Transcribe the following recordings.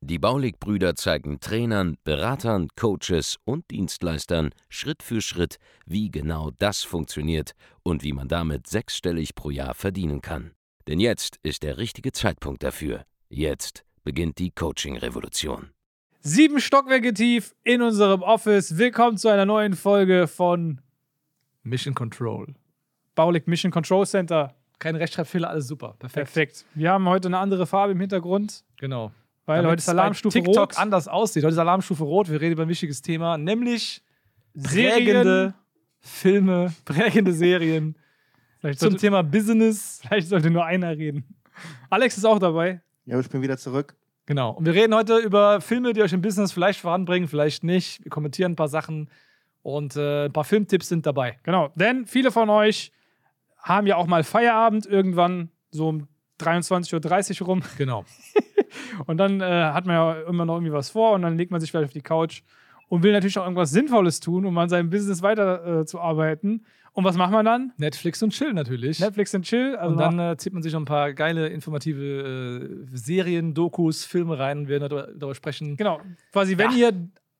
Die Baulig-Brüder zeigen Trainern, Beratern, Coaches und Dienstleistern Schritt für Schritt, wie genau das funktioniert und wie man damit sechsstellig pro Jahr verdienen kann. Denn jetzt ist der richtige Zeitpunkt dafür. Jetzt beginnt die Coaching-Revolution. Sieben Stockwerke tief in unserem Office. Willkommen zu einer neuen Folge von Mission Control. Baulig Mission Control Center. Kein Rechtschreibfehler, alles super. Perfekt. Perfekt. Wir haben heute eine andere Farbe im Hintergrund, Genau. Weil Damit heute ist Alarmstufe TikTok rot. anders aussieht. Heute ist Alarmstufe rot. Wir reden über ein wichtiges Thema, nämlich Serien. prägende Filme, prägende Serien Vielleicht zum sollte, Thema Business. vielleicht sollte nur einer reden. Alex ist auch dabei. Ja, ich bin wieder zurück. Genau. Und wir reden heute über Filme, die euch im Business vielleicht voranbringen, vielleicht nicht. Wir kommentieren ein paar Sachen und äh, ein paar Filmtipps sind dabei. Genau. Denn viele von euch haben ja auch mal Feierabend irgendwann so um 23.30 Uhr rum. Genau. Und dann äh, hat man ja immer noch irgendwie was vor und dann legt man sich vielleicht auf die Couch und will natürlich auch irgendwas Sinnvolles tun, um an seinem Business weiter äh, zu arbeiten. Und was macht man dann? Netflix und Chill natürlich. Netflix and Chill. Also und dann äh, zieht man sich noch ein paar geile, informative äh, Serien, Dokus, Filme rein und wir werden darüber, sprechen. Genau. Quasi, wenn ihr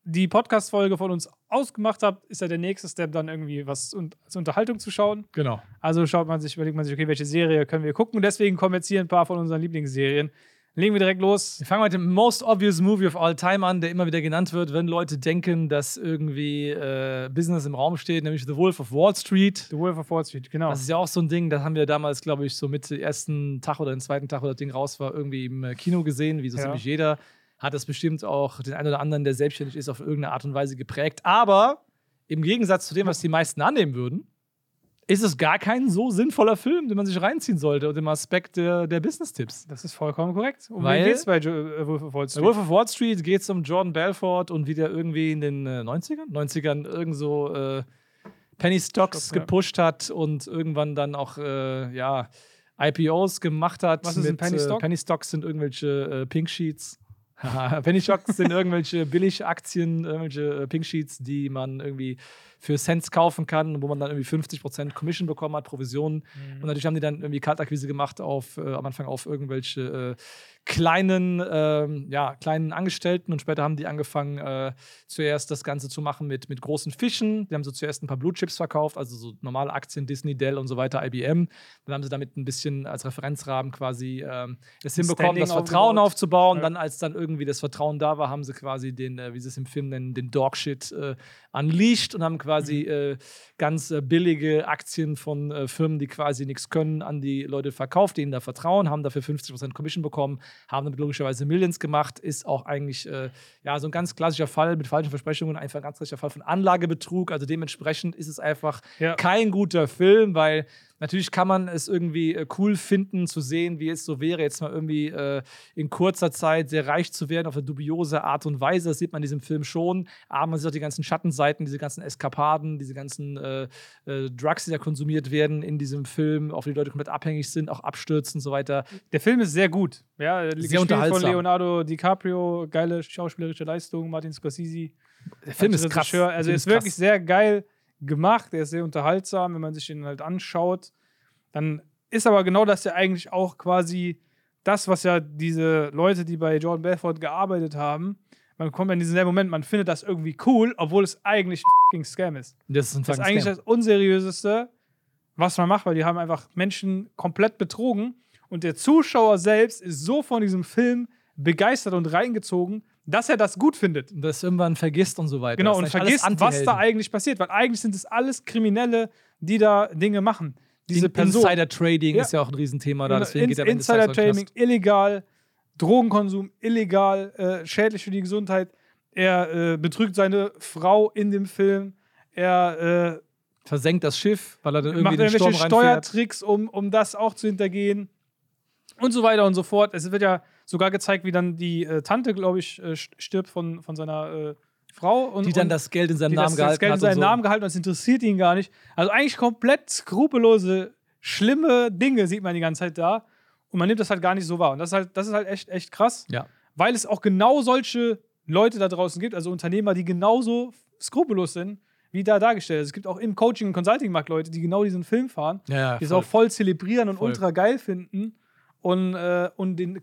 die Podcast-Folge von uns ausgemacht habt, ist ja der nächste Step dann irgendwie was als Unterhaltung zu schauen. Genau. Also schaut man sich, überlegt man sich, okay, welche Serie können wir gucken. Und deswegen kommen jetzt hier ein paar von unseren Lieblingsserien. Legen wir direkt los. Wir fangen mit dem most obvious movie of all time an, der immer wieder genannt wird, wenn Leute denken, dass irgendwie äh, Business im Raum steht, nämlich The Wolf of Wall Street. The Wolf of Wall Street, genau. Das ist ja auch so ein Ding, das haben wir damals, glaube ich, so mit dem ersten Tag oder dem zweiten Tag, wo das Ding raus war, irgendwie im äh, Kino gesehen, wie so Ja. ziemlich jeder. Hat das bestimmt auch den einen oder anderen, der selbstständig ist, auf irgendeine Art und Weise geprägt. Aber im Gegensatz zu dem, was die meisten annehmen würden, ist es gar kein so sinnvoller Film, den man sich reinziehen sollte, unter dem Aspekt der, der Business-Tipps. Das ist vollkommen korrekt. Um Weil- wen geht's bei jo äh, Wolf of Wall Bei Street? Wolf of Wall Street geht es um Jordan Belfort und wie der irgendwie in den äh, 90ern, 90ern irgend so äh, Penny Stocks Stock, ja. gepusht hat und irgendwann dann auch äh, ja, IPOs gemacht hat. Was ist ein Penny Stock? Äh, Penny Stocks sind irgendwelche äh, Pink Sheets. Penny Stocks sind irgendwelche Billigaktien, irgendwelche äh, Pink Sheets, die man irgendwie für Cents kaufen kann, wo man dann irgendwie 50% Commission bekommen hat, Provisionen. Und natürlich haben die dann irgendwie Kaltakquise gemacht auf, äh, am Anfang auf irgendwelche äh, kleinen, ähm, ja, kleinen Angestellten und später haben die angefangen, äh, zuerst das Ganze zu machen mit, mit großen Fischen. Die haben so zuerst ein paar Blue Chips verkauft, also so normale Aktien, Disney, Dell und so weiter, IBM. Dann haben sie damit ein bisschen als Referenzrahmen quasi ähm, es hinbekommen, Standing das Vertrauen aufgebaut. aufzubauen. Ja. Dann, als dann irgendwie das Vertrauen da war, haben sie quasi den, äh, wie sie es im Film nennen, den Dogshit äh, unleashed und haben quasi Mhm. äh, ganz äh, billige Aktien von äh, Firmen, die quasi nichts können, an die Leute verkauft, denen da vertrauen, haben dafür 50% Commission bekommen, haben damit logischerweise Millions gemacht, ist auch eigentlich äh, ja, so ein ganz klassischer Fall mit falschen Versprechungen, einfach ein ganz klassischer Fall von Anlagebetrug. Also dementsprechend ist es einfach Ja. kein guter Film, weil natürlich kann man es irgendwie äh, cool finden zu sehen, wie es so wäre, jetzt mal irgendwie äh, in kurzer Zeit sehr reich zu werden auf eine dubiose Art und Weise. Das sieht man in diesem Film schon. Aber man sieht auch die ganzen Schattenseiten, diese ganzen Eskapaden, diese ganzen äh, äh, Drugs, die da konsumiert werden in diesem Film, auf die Leute komplett abhängig sind, auch abstürzen und so weiter. Der Film ist sehr gut. Ja, gespielt von unterhaltsam. Leonardo DiCaprio, geile schauspielerische Leistung, Martin Scorsese. Der Film ist krass. Also Film er ist wirklich sehr geil gemacht, er ist sehr unterhaltsam, wenn man sich den halt anschaut. Dann ist aber genau das ja eigentlich auch quasi das, was ja diese Leute, die bei Jordan Belfort gearbeitet haben, man kommt in diesen selben Moment, man findet das irgendwie cool, obwohl es eigentlich ein fucking Scam ist. Das ist, ein Das ist eigentlich Scam. das Unseriöseste, was man macht, weil die haben einfach Menschen komplett betrogen und der Zuschauer selbst ist so von diesem Film begeistert und reingezogen, dass er das gut findet. Und das irgendwann vergisst und so weiter. Genau, Das und vergisst, was da eigentlich passiert, weil eigentlich sind es alles Kriminelle, die da Dinge machen. Diese In-. Insider-Trading Ja. ist ja auch ein Riesenthema da, Genau, deswegen geht er in den Trading, Knast. illegal, Drogenkonsum, illegal, äh, schädlich für die Gesundheit. Er äh, betrügt seine Frau in dem Film. Er äh, Versenkt das Schiff, weil er dann irgendwie macht den irgendwelche Sturm. Steuertricks, um, um das auch zu hintergehen. Und so weiter und so fort. Es wird ja sogar gezeigt, wie dann die äh, Tante, glaube ich, äh, st- stirbt von, von seiner äh, Frau. Und, Die dann das Geld in seinem Namen das, gehalten das Geld in hat. und so. Namen gehalten und es interessiert ihn gar nicht. Also eigentlich komplett skrupellose, schlimme Dinge sieht man die ganze Zeit da. Und man nimmt das halt gar nicht so wahr. Und das ist halt, das ist halt echt, echt krass, Ja. weil es auch genau solche Leute da draußen gibt, also Unternehmer, die genauso skrupellos sind, wie da dargestellt. ist. Es gibt auch im Coaching- und Consulting-Markt Leute, die genau diesen Film fahren, Ja, ja, die es auch voll zelebrieren und Voll. ultra geil finden und, äh, und den,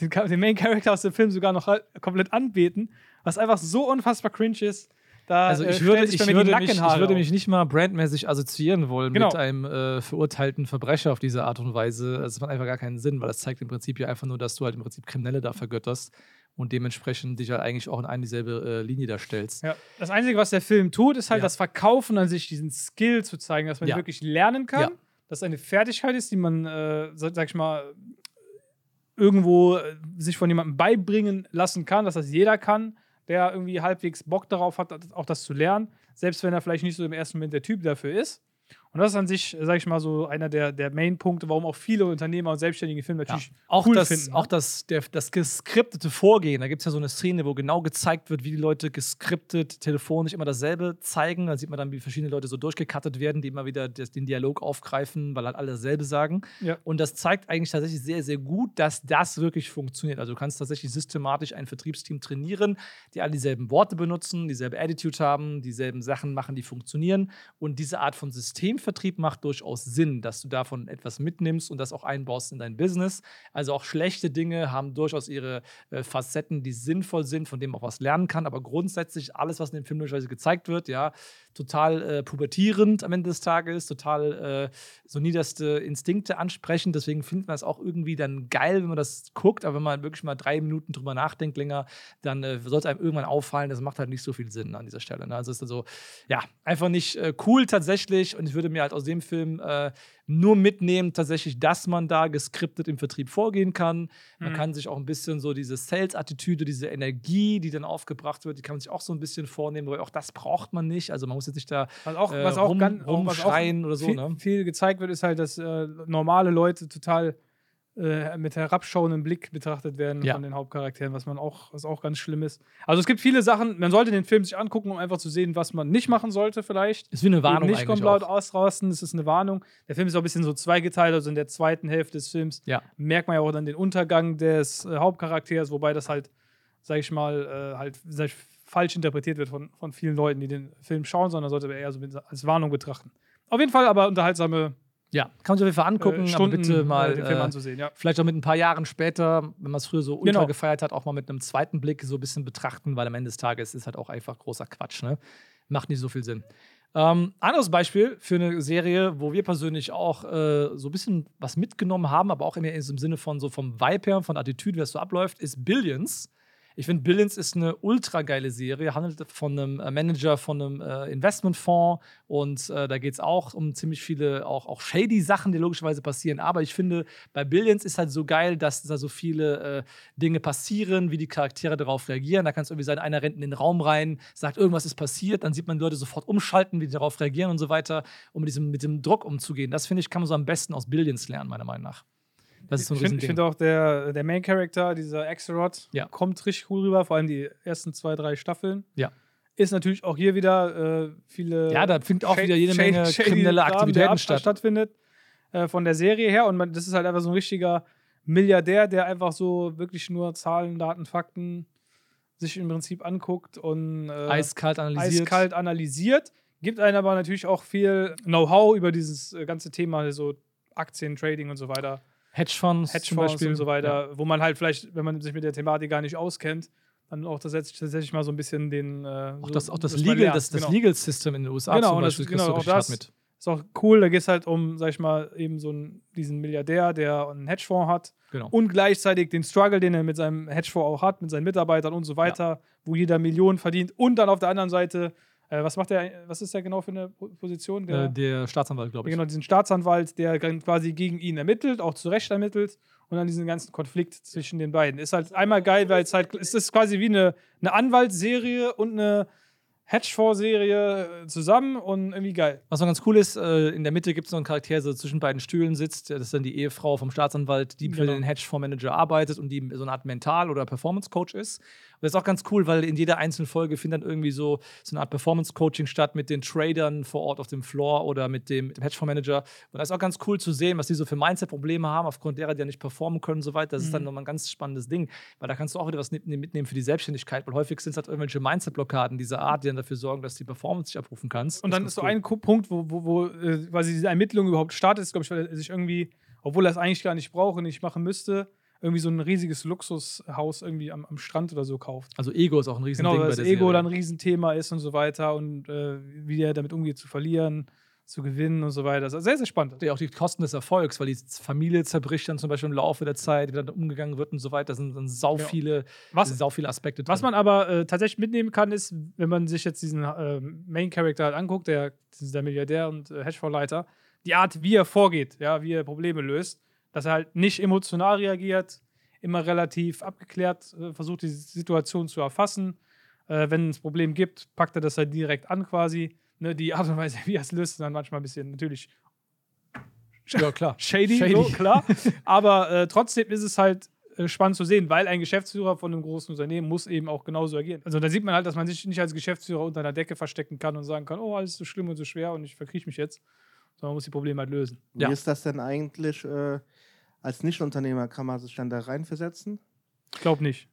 den, den Main Character aus dem Film sogar noch halt komplett anbeten, was einfach so unfassbar cringe ist. Da, Also äh, ich würde, ich, würde mich, ich würde mich nicht mal brandmäßig assoziieren wollen Genau. mit einem äh, verurteilten Verbrecher auf diese Art und Weise. Also, Das macht einfach gar keinen Sinn, weil das zeigt im Prinzip ja einfach nur, dass du halt im Prinzip Kriminelle da vergötterst und dementsprechend dich halt eigentlich auch in eine dieselbe äh, Linie da stellst. Ja. Das Einzige, was der Film tut, ist halt Ja. das Verkaufen an sich, diesen Skill zu zeigen, dass man Ja. wirklich lernen kann. Dass es eine Fertigkeit ist, die man, äh, sag ich mal, irgendwo äh, sich von jemandem beibringen lassen kann, dass das jeder kann, der irgendwie halbwegs Bock darauf hat, auch das zu lernen, selbst wenn er vielleicht nicht so im ersten Moment der Typ dafür ist. Und das ist an sich, sag ich mal, so einer der, der Main-Punkte, warum auch viele Unternehmer und Selbstständige Filme natürlich Auch, cool das, finden. ne? auch das, der, das geskriptete Vorgehen. Da gibt es ja so eine Szene, wo genau gezeigt wird, wie die Leute geskriptet telefonisch immer dasselbe zeigen. Da sieht man dann, wie verschiedene Leute so durchgekattet werden, die immer wieder das, den Dialog aufgreifen, weil halt alle dasselbe sagen. Ja. Und das zeigt eigentlich tatsächlich sehr, sehr gut, dass das wirklich funktioniert. Also du kannst tatsächlich systematisch ein Vertriebsteam trainieren, die alle dieselben Worte benutzen, dieselbe Attitude haben, dieselben Sachen machen, die funktionieren. Und diese Art von Systemvertrieb macht durchaus Sinn, dass du davon etwas mitnimmst und das auch einbaust in dein Business. Also auch schlechte Dinge haben durchaus ihre äh, Facetten, die sinnvoll sind, von denen man auch was lernen kann. Aber grundsätzlich alles, was in dem Film möglicherweise gezeigt wird, ja, total äh, pubertierend am Ende des Tages, total äh, so niederste Instinkte ansprechend. Deswegen findet man es auch irgendwie dann geil, wenn man das guckt. Aber wenn man wirklich mal drei Minuten drüber nachdenkt länger, dann äh, sollte einem irgendwann auffallen, das macht halt nicht so viel Sinn an dieser Stelle. Ne? Also ist dann so, ja, einfach nicht äh, cool tatsächlich. Und ich würde mir halt aus dem Film äh, nur mitnehmen, tatsächlich, dass man da geskriptet im Vertrieb vorgehen kann. Man Mhm. kann sich auch ein bisschen so diese Sales-Attitüde, diese Energie, die dann aufgebracht wird, die kann man sich auch so ein bisschen vornehmen, weil auch das braucht man nicht. Also man muss jetzt nicht da Was auch, äh, was auch rum- ganz was auch rumschreien oder so, Viel, ne? viel gezeigt wird, ist halt, dass äh, normale Leute total äh, mit herabschauendem Blick betrachtet werden Ja. von den Hauptcharakteren, was man auch, was auch ganz schlimm ist. Also es gibt viele Sachen, man sollte den Film sich angucken, um einfach zu sehen, was man nicht machen sollte, vielleicht. ist wie eine Warnung Eben nicht komplett auch. ausrasten, das ist eine Warnung. Der Film ist auch ein bisschen so zweigeteilt, also in der zweiten Hälfte des Films Ja. merkt man ja auch dann den Untergang des äh, Hauptcharakters, wobei das halt, sag ich mal, äh, halt sag ich, falsch interpretiert wird von, von vielen Leuten, die den Film schauen, sondern sollte man eher so als Warnung betrachten. Auf jeden Fall aber unterhaltsame Ja, kann man sich auf jeden Fall angucken, äh, aber Stunden, bitte mal äh, den Film äh, anzusehen, ja. vielleicht auch mit ein paar Jahren später, wenn man es früher so ultra Genau. gefeiert hat, auch mal mit einem zweiten Blick so ein bisschen betrachten, weil am Ende des Tages ist halt auch einfach großer Quatsch, ne? Macht nicht so viel Sinn. Ähm, anderes Beispiel für eine Serie, wo wir persönlich auch äh, so ein bisschen was mitgenommen haben, aber auch immer im Sinne von so vom Vibe her, von Attitüde, wie das so abläuft, ist Billions. Ich finde, Billions ist eine ultra geile Serie, handelt von einem äh, Manager von einem äh, Investmentfonds und äh, da geht es auch um ziemlich viele, auch, auch shady Sachen, die logischerweise passieren. Aber ich finde, bei Billions ist halt so geil, dass da so viele äh, Dinge passieren, wie die Charaktere darauf reagieren. Da kann es irgendwie sein, einer rennt in den Raum rein, sagt, irgendwas ist passiert, dann sieht man die Leute sofort umschalten, wie die darauf reagieren und so weiter, um mit diesem, mit dem Druck umzugehen. Das finde ich, kann man so am besten aus Billions lernen, meiner Meinung nach. Das ist so ein ich finde find auch, der, der Main Character, dieser Axelrod, Ja. kommt richtig cool rüber, vor allem die ersten zwei, drei Staffeln. Ja. Ist natürlich auch hier wieder äh, viele. Ja, da findet auch wieder jede Menge kriminelle Aktivitäten ab- statt. stattfindet. Äh, von der Serie her. Und man, das ist halt einfach so ein richtiger Milliardär, der einfach so wirklich nur Zahlen, Daten, Fakten sich im Prinzip anguckt und äh, Eiskalt analysiert. eiskalt analysiert. Gibt einem aber natürlich auch viel Know-how über dieses äh, ganze Thema, so Aktien, Trading und so weiter. Hedgefonds, zum Hedgefonds Beispiel. und so weiter, wo man halt vielleicht, wenn man sich mit der Thematik gar nicht auskennt, dann auch tatsächlich, tatsächlich mal so ein bisschen den. Äh, Auch das, auch das, man Legal, lernt, das, das genau. Legal System in den USA Genau, zum und das- Beispiel genau, du auch das- mit. Ist auch cool, da geht es halt um, sag ich mal, eben so einen, diesen Milliardär, der einen Hedgefonds hat Genau. und gleichzeitig den Struggle, den er mit seinem Hedgefonds auch hat, mit seinen Mitarbeitern und so weiter, wo jeder Millionen verdient und dann auf der anderen Seite, was macht der, was ist der genau für eine Po- Position? äh, der Staatsanwalt, glaube ich. Genau, diesen Staatsanwalt, der quasi gegen ihn ermittelt, auch zu Recht ermittelt und dann diesen ganzen Konflikt zwischen den beiden. Ist halt einmal geil, weil es halt, es ist quasi wie eine, eine Anwaltsserie und eine Hedgefonds-Serie äh, zusammen und irgendwie geil. Was noch ganz cool ist, äh, in der Mitte gibt es noch einen Charakter, der zwischen beiden Stühlen sitzt. Das ist dann die Ehefrau vom Staatsanwalt, die für Genau. den Hedgefondsmanager arbeitet und die so eine Art Mental- oder Performance-Coach ist. Das ist auch ganz cool, weil in jeder einzelnen Folge findet dann irgendwie so, so eine Art Performance-Coaching statt mit den Tradern vor Ort auf dem Floor oder mit dem, mit dem Hedgefondsmanager. Und das ist auch ganz cool zu sehen, was die so für Mindset-Probleme haben, aufgrund derer die ja nicht performen können und so weiter. Das ist dann Mhm. nochmal ein ganz spannendes Ding, weil da kannst du auch wieder was mitnehmen für die Selbstständigkeit, weil häufig sind es halt irgendwelche Mindset-Blockaden dieser Art, die dann dafür sorgen, dass die Performance nicht abrufen kannst. Und dann ist so cool. ein Punkt, wo, wo, wo äh, quasi diese Ermittlung überhaupt startet, ist, glaube ich, weil er sich irgendwie, obwohl er es eigentlich gar nicht braucht und nicht machen müsste, irgendwie so ein riesiges Luxushaus irgendwie am, am Strand oder so kauft. Also Ego ist auch ein Riesending Genau, bei weil das Ego dann ein Riesenthema ist und so weiter und äh, wie er damit umgeht, zu verlieren, zu gewinnen und so weiter. Das ist sehr, sehr spannend. ja auch die Kosten des Erfolgs, weil die Familie zerbricht dann zum Beispiel im Laufe der Zeit, wie dann umgegangen wird und so weiter. Da sind dann sau Ja. viele, Was- sau viele Aspekte drin. Was man aber äh, tatsächlich mitnehmen kann, ist, wenn man sich jetzt diesen äh, Main Character halt anguckt, der, das ist der Milliardär und äh, Hedgefondsleiter, die Art, wie er vorgeht, ja, wie er Probleme löst, dass er halt nicht emotional reagiert, immer relativ abgeklärt äh, versucht, die Situation zu erfassen. Äh, wenn es ein Problem gibt, packt er das halt direkt an quasi. Ne, die Art und Weise, wie er es löst, ist dann manchmal ein bisschen natürlich ja, klar. shady, Shady. So, klar. Aber äh, trotzdem ist es halt äh, spannend zu sehen, weil ein Geschäftsführer von einem großen Unternehmen muss eben auch genauso agieren. Also da sieht man halt, dass man sich nicht als Geschäftsführer unter einer Decke verstecken kann und sagen kann, oh, alles so schlimm und so schwer und ich verkriech mich jetzt. Sondern man muss die Probleme halt lösen. Wie Ja. ist das denn eigentlich äh, als Nichtunternehmer? Kann man sich dann da reinversetzen? Ich glaube nicht.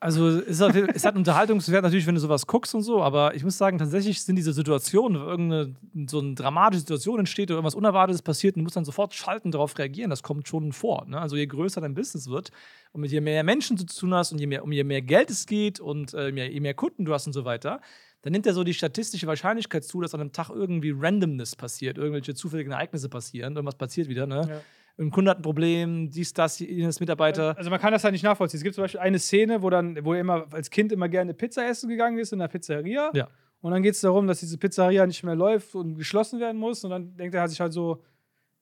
Also es hat, es hat Unterhaltungswert natürlich, wenn du sowas guckst und so, aber ich muss sagen, tatsächlich sind diese Situationen, wenn irgendeine so eine dramatische Situation entsteht oder irgendwas Unerwartetes passiert und du musst dann sofort schalten, darauf reagieren, das kommt schon vor. Ne? Also je größer dein Business wird und mit je mehr Menschen du zu tun hast und je mehr, um je mehr Geld es geht und äh, je mehr, je mehr Kunden du hast und so weiter, dann nimmt er so die statistische Wahrscheinlichkeit zu, dass an einem Tag irgendwie Randomness passiert, irgendwelche zufälligen Ereignisse passieren, irgendwas passiert wieder. Ne? Ja. Ein Kunde hat ein Problem, dies, das, jenes Mitarbeiter. Also man kann das halt nicht nachvollziehen. Es gibt zum Beispiel eine Szene, wo dann, wo er immer als Kind immer gerne Pizza essen gegangen ist in der Pizzeria. Ja. Und dann geht es darum, dass diese Pizzeria nicht mehr läuft und geschlossen werden muss. Und dann denkt er sich halt so,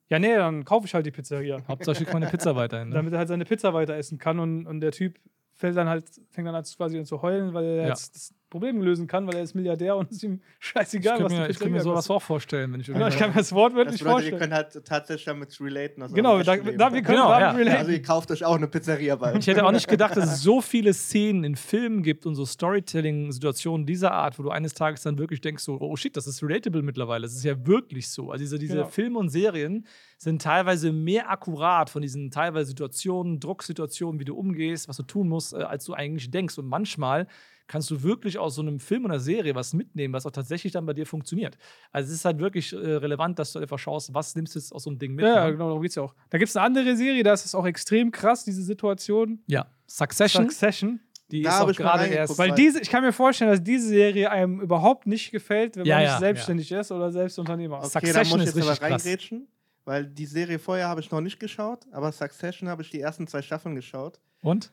ja, nee, dann kaufe ich halt die Pizzeria. Hauptsache schickt meine Pizza weiterhin. Ne? damit er halt seine Pizza weiter essen kann und, und der Typ fällt dann halt, fängt dann halt quasi an zu heulen, weil er Ja. jetzt Problem lösen kann, weil er ist Milliardär und es ist ihm Ich scheißegal, könnte was mir, ich könnte mir sowas auch vorstellen, wenn ich Genau, ich kann mir das wortwörtlich Das bedeutet, vorstellen. könnt halt tatsächlich damit relaten. Genau, da, da, wir können Genau, damit ja. relaten. Also ihr kauft euch auch eine Pizzeria bald. Ich hätte auch nicht gedacht, dass es so viele Szenen in Filmen gibt und so Storytelling-Situationen dieser Art, wo du eines Tages dann wirklich denkst, so, oh shit, das ist relatable mittlerweile. Das ist ja wirklich so. Also diese, diese Genau. Filme und Serien sind teilweise mehr akkurat von diesen teilweise Situationen, Drucksituationen, wie du umgehst, was du tun musst, äh, als du eigentlich denkst. Und manchmal kannst du wirklich aus so einem Film oder Serie was mitnehmen, was auch tatsächlich dann bei dir funktioniert. Also es ist halt wirklich äh, relevant, dass du einfach schaust, was nimmst du jetzt aus so einem Ding mit. Ja, ne? genau, darum geht's ja auch. Da gibt es eine andere Serie, da ist es auch extrem krass, diese Situation. ja. Succession, Succession. die Da ist auch gerade erst. Weil diese, ich kann mir vorstellen, dass diese Serie einem überhaupt nicht gefällt, wenn Ja, man ja, nicht selbstständig ist oder selbst Unternehmer ist. Okay, da Succession muss ich ist jetzt aber krass. reingrätschen, weil die Serie vorher habe ich noch nicht geschaut, aber Succession habe ich die ersten zwei Staffeln geschaut. Und?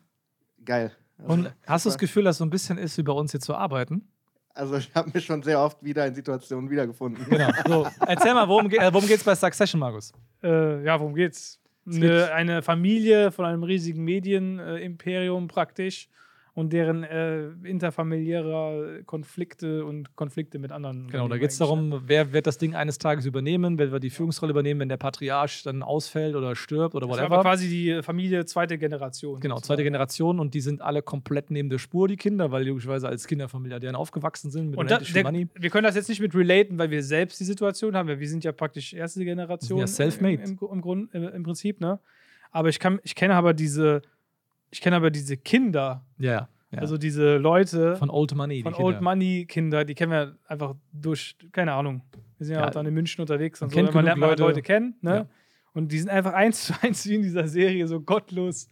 Geil. Also, Und hast du das. Gefühl, dass so ein bisschen ist, wie bei uns hier zu arbeiten? Also ich habe mich schon sehr oft wieder in Situationen wiedergefunden. Genau. So, erzähl mal, worum, ge äh, worum geht's bei Succession, Markus? Äh, ja, worum geht's? Es Eine, eine Familie von einem riesigen Medienimperium praktisch und deren äh, interfamiliäre Konflikte und Konflikte mit anderen. Genau, da geht es darum, wer wird das Ding eines Tages übernehmen, wer wird die Führungsrolle übernehmen, wenn der Patriarch dann ausfällt oder stirbt oder Das ist aber whatever. quasi die Familie zweite Generation. Genau, zweite Generation und die sind alle komplett neben der Spur, die Kinder, weil logischerweise als Kinder von Milliardären aufgewachsen sind mit Und da, der, Money. wir können das jetzt nicht mit relaten, weil wir selbst die Situation haben. weil Wir sind ja praktisch erste Generation. Ja self-made. Im, im, im, Grund, im, Im Prinzip, ne? Aber ich, kann, ich kenne aber diese, ich kenne aber diese Kinder, Ja, ja. also diese Leute von Old Money. von die Kinder. Old Money Kinder, die kennen wir einfach durch, keine Ahnung. Wir sind ja, Ja, auch dann in München unterwegs man und so. Man lernt man halt Leute. Leute kennen, ne? Ja. Und die sind einfach eins zu eins wie in dieser Serie so gottlos.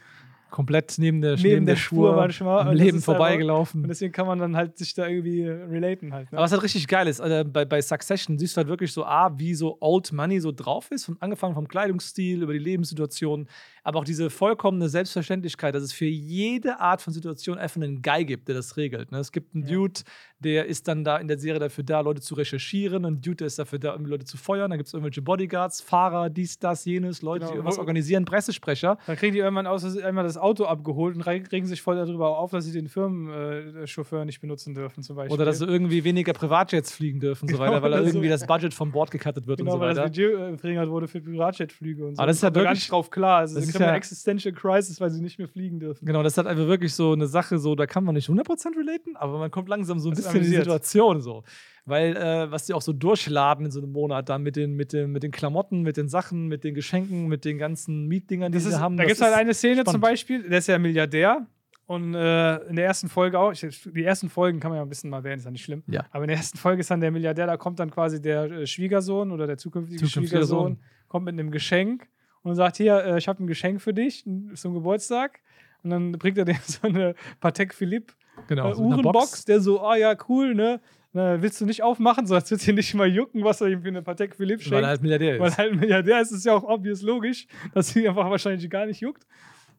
Komplett neben der, Neben der Spur manchmal. am Und das Leben einfach- vorbeigelaufen. Und deswegen kann man dann halt sich da irgendwie relaten halt. Ne? Aber was halt richtig geil ist, äh, bei, bei Succession siehst du halt wirklich so, A, wie so Old Money so drauf ist, von, angefangen vom Kleidungsstil über die Lebenssituation, aber auch diese vollkommene Selbstverständlichkeit, dass es für jede Art von Situation einfach einen Guy gibt, der das regelt. Ne? Es gibt einen Ja. Dude, der ist dann da in der Serie dafür da, Leute zu recherchieren, ein Dude, der ist dafür da, Leute zu feuern, dann gibt es irgendwelche Bodyguards, Fahrer, dies, das, jenes, Leute, Genau, die irgendwas organisieren, Pressesprecher. Dann kriegen die irgendwann aus, einmal das Auto abgeholt und reg- regen sich voll darüber auf, dass sie den Firmenchauffeur nicht benutzen dürfen, zum Beispiel. Oder dass sie irgendwie weniger Privatjets fliegen dürfen und so Genau, weiter, weil da oder so. irgendwie das Budget vom Bord gecuttet wird genau, und so weil das weiter. Budget äh, verringert wurde für Privatjetflüge und so. Aber das ist ja Kommt da gar wirklich- nicht drauf klar. Also, das sie ist haben eine ja- Existential Crisis, weil sie nicht mehr fliegen dürfen. Genau, das ist halt einfach wirklich so eine Sache, so da kann man nicht 100% relaten, aber man kommt langsam so ein Das bisschen in die. Situation so. Weil, äh, was die auch so durchladen in so einem Monat, dann mit den, mit, den, mit den Klamotten, mit den Sachen, mit den Geschenken, mit den ganzen Mietdingern, die Das sie ist, haben. da gibt es halt eine Szene zum spannend. Beispiel, der ist ja Milliardär und äh, in der ersten Folge auch, ich, die ersten Folgen kann man ja ein bisschen mal wählen, ist ja nicht schlimm. Ja. Aber in der ersten Folge ist dann der Milliardär, da kommt dann quasi der äh, Schwiegersohn oder der zukünftige, Zukünftiger Schwiegersohn, Sohn. kommt mit einem Geschenk und sagt: Hier, äh, ich habe ein Geschenk für dich zum Geburtstag. Und dann bringt er dem so eine Patek Philippe Genau, äh, Uhrenbox, der so, ah ja, cool, ne? Na, willst du nicht aufmachen, so als würde dir nicht mal jucken, was er ihm für eine Patek Philippe schenkt. Weil er halt Milliardär ist. Weil halt ein Milliardär ist, ist ja auch obvious logisch, dass sie einfach wahrscheinlich gar nicht juckt.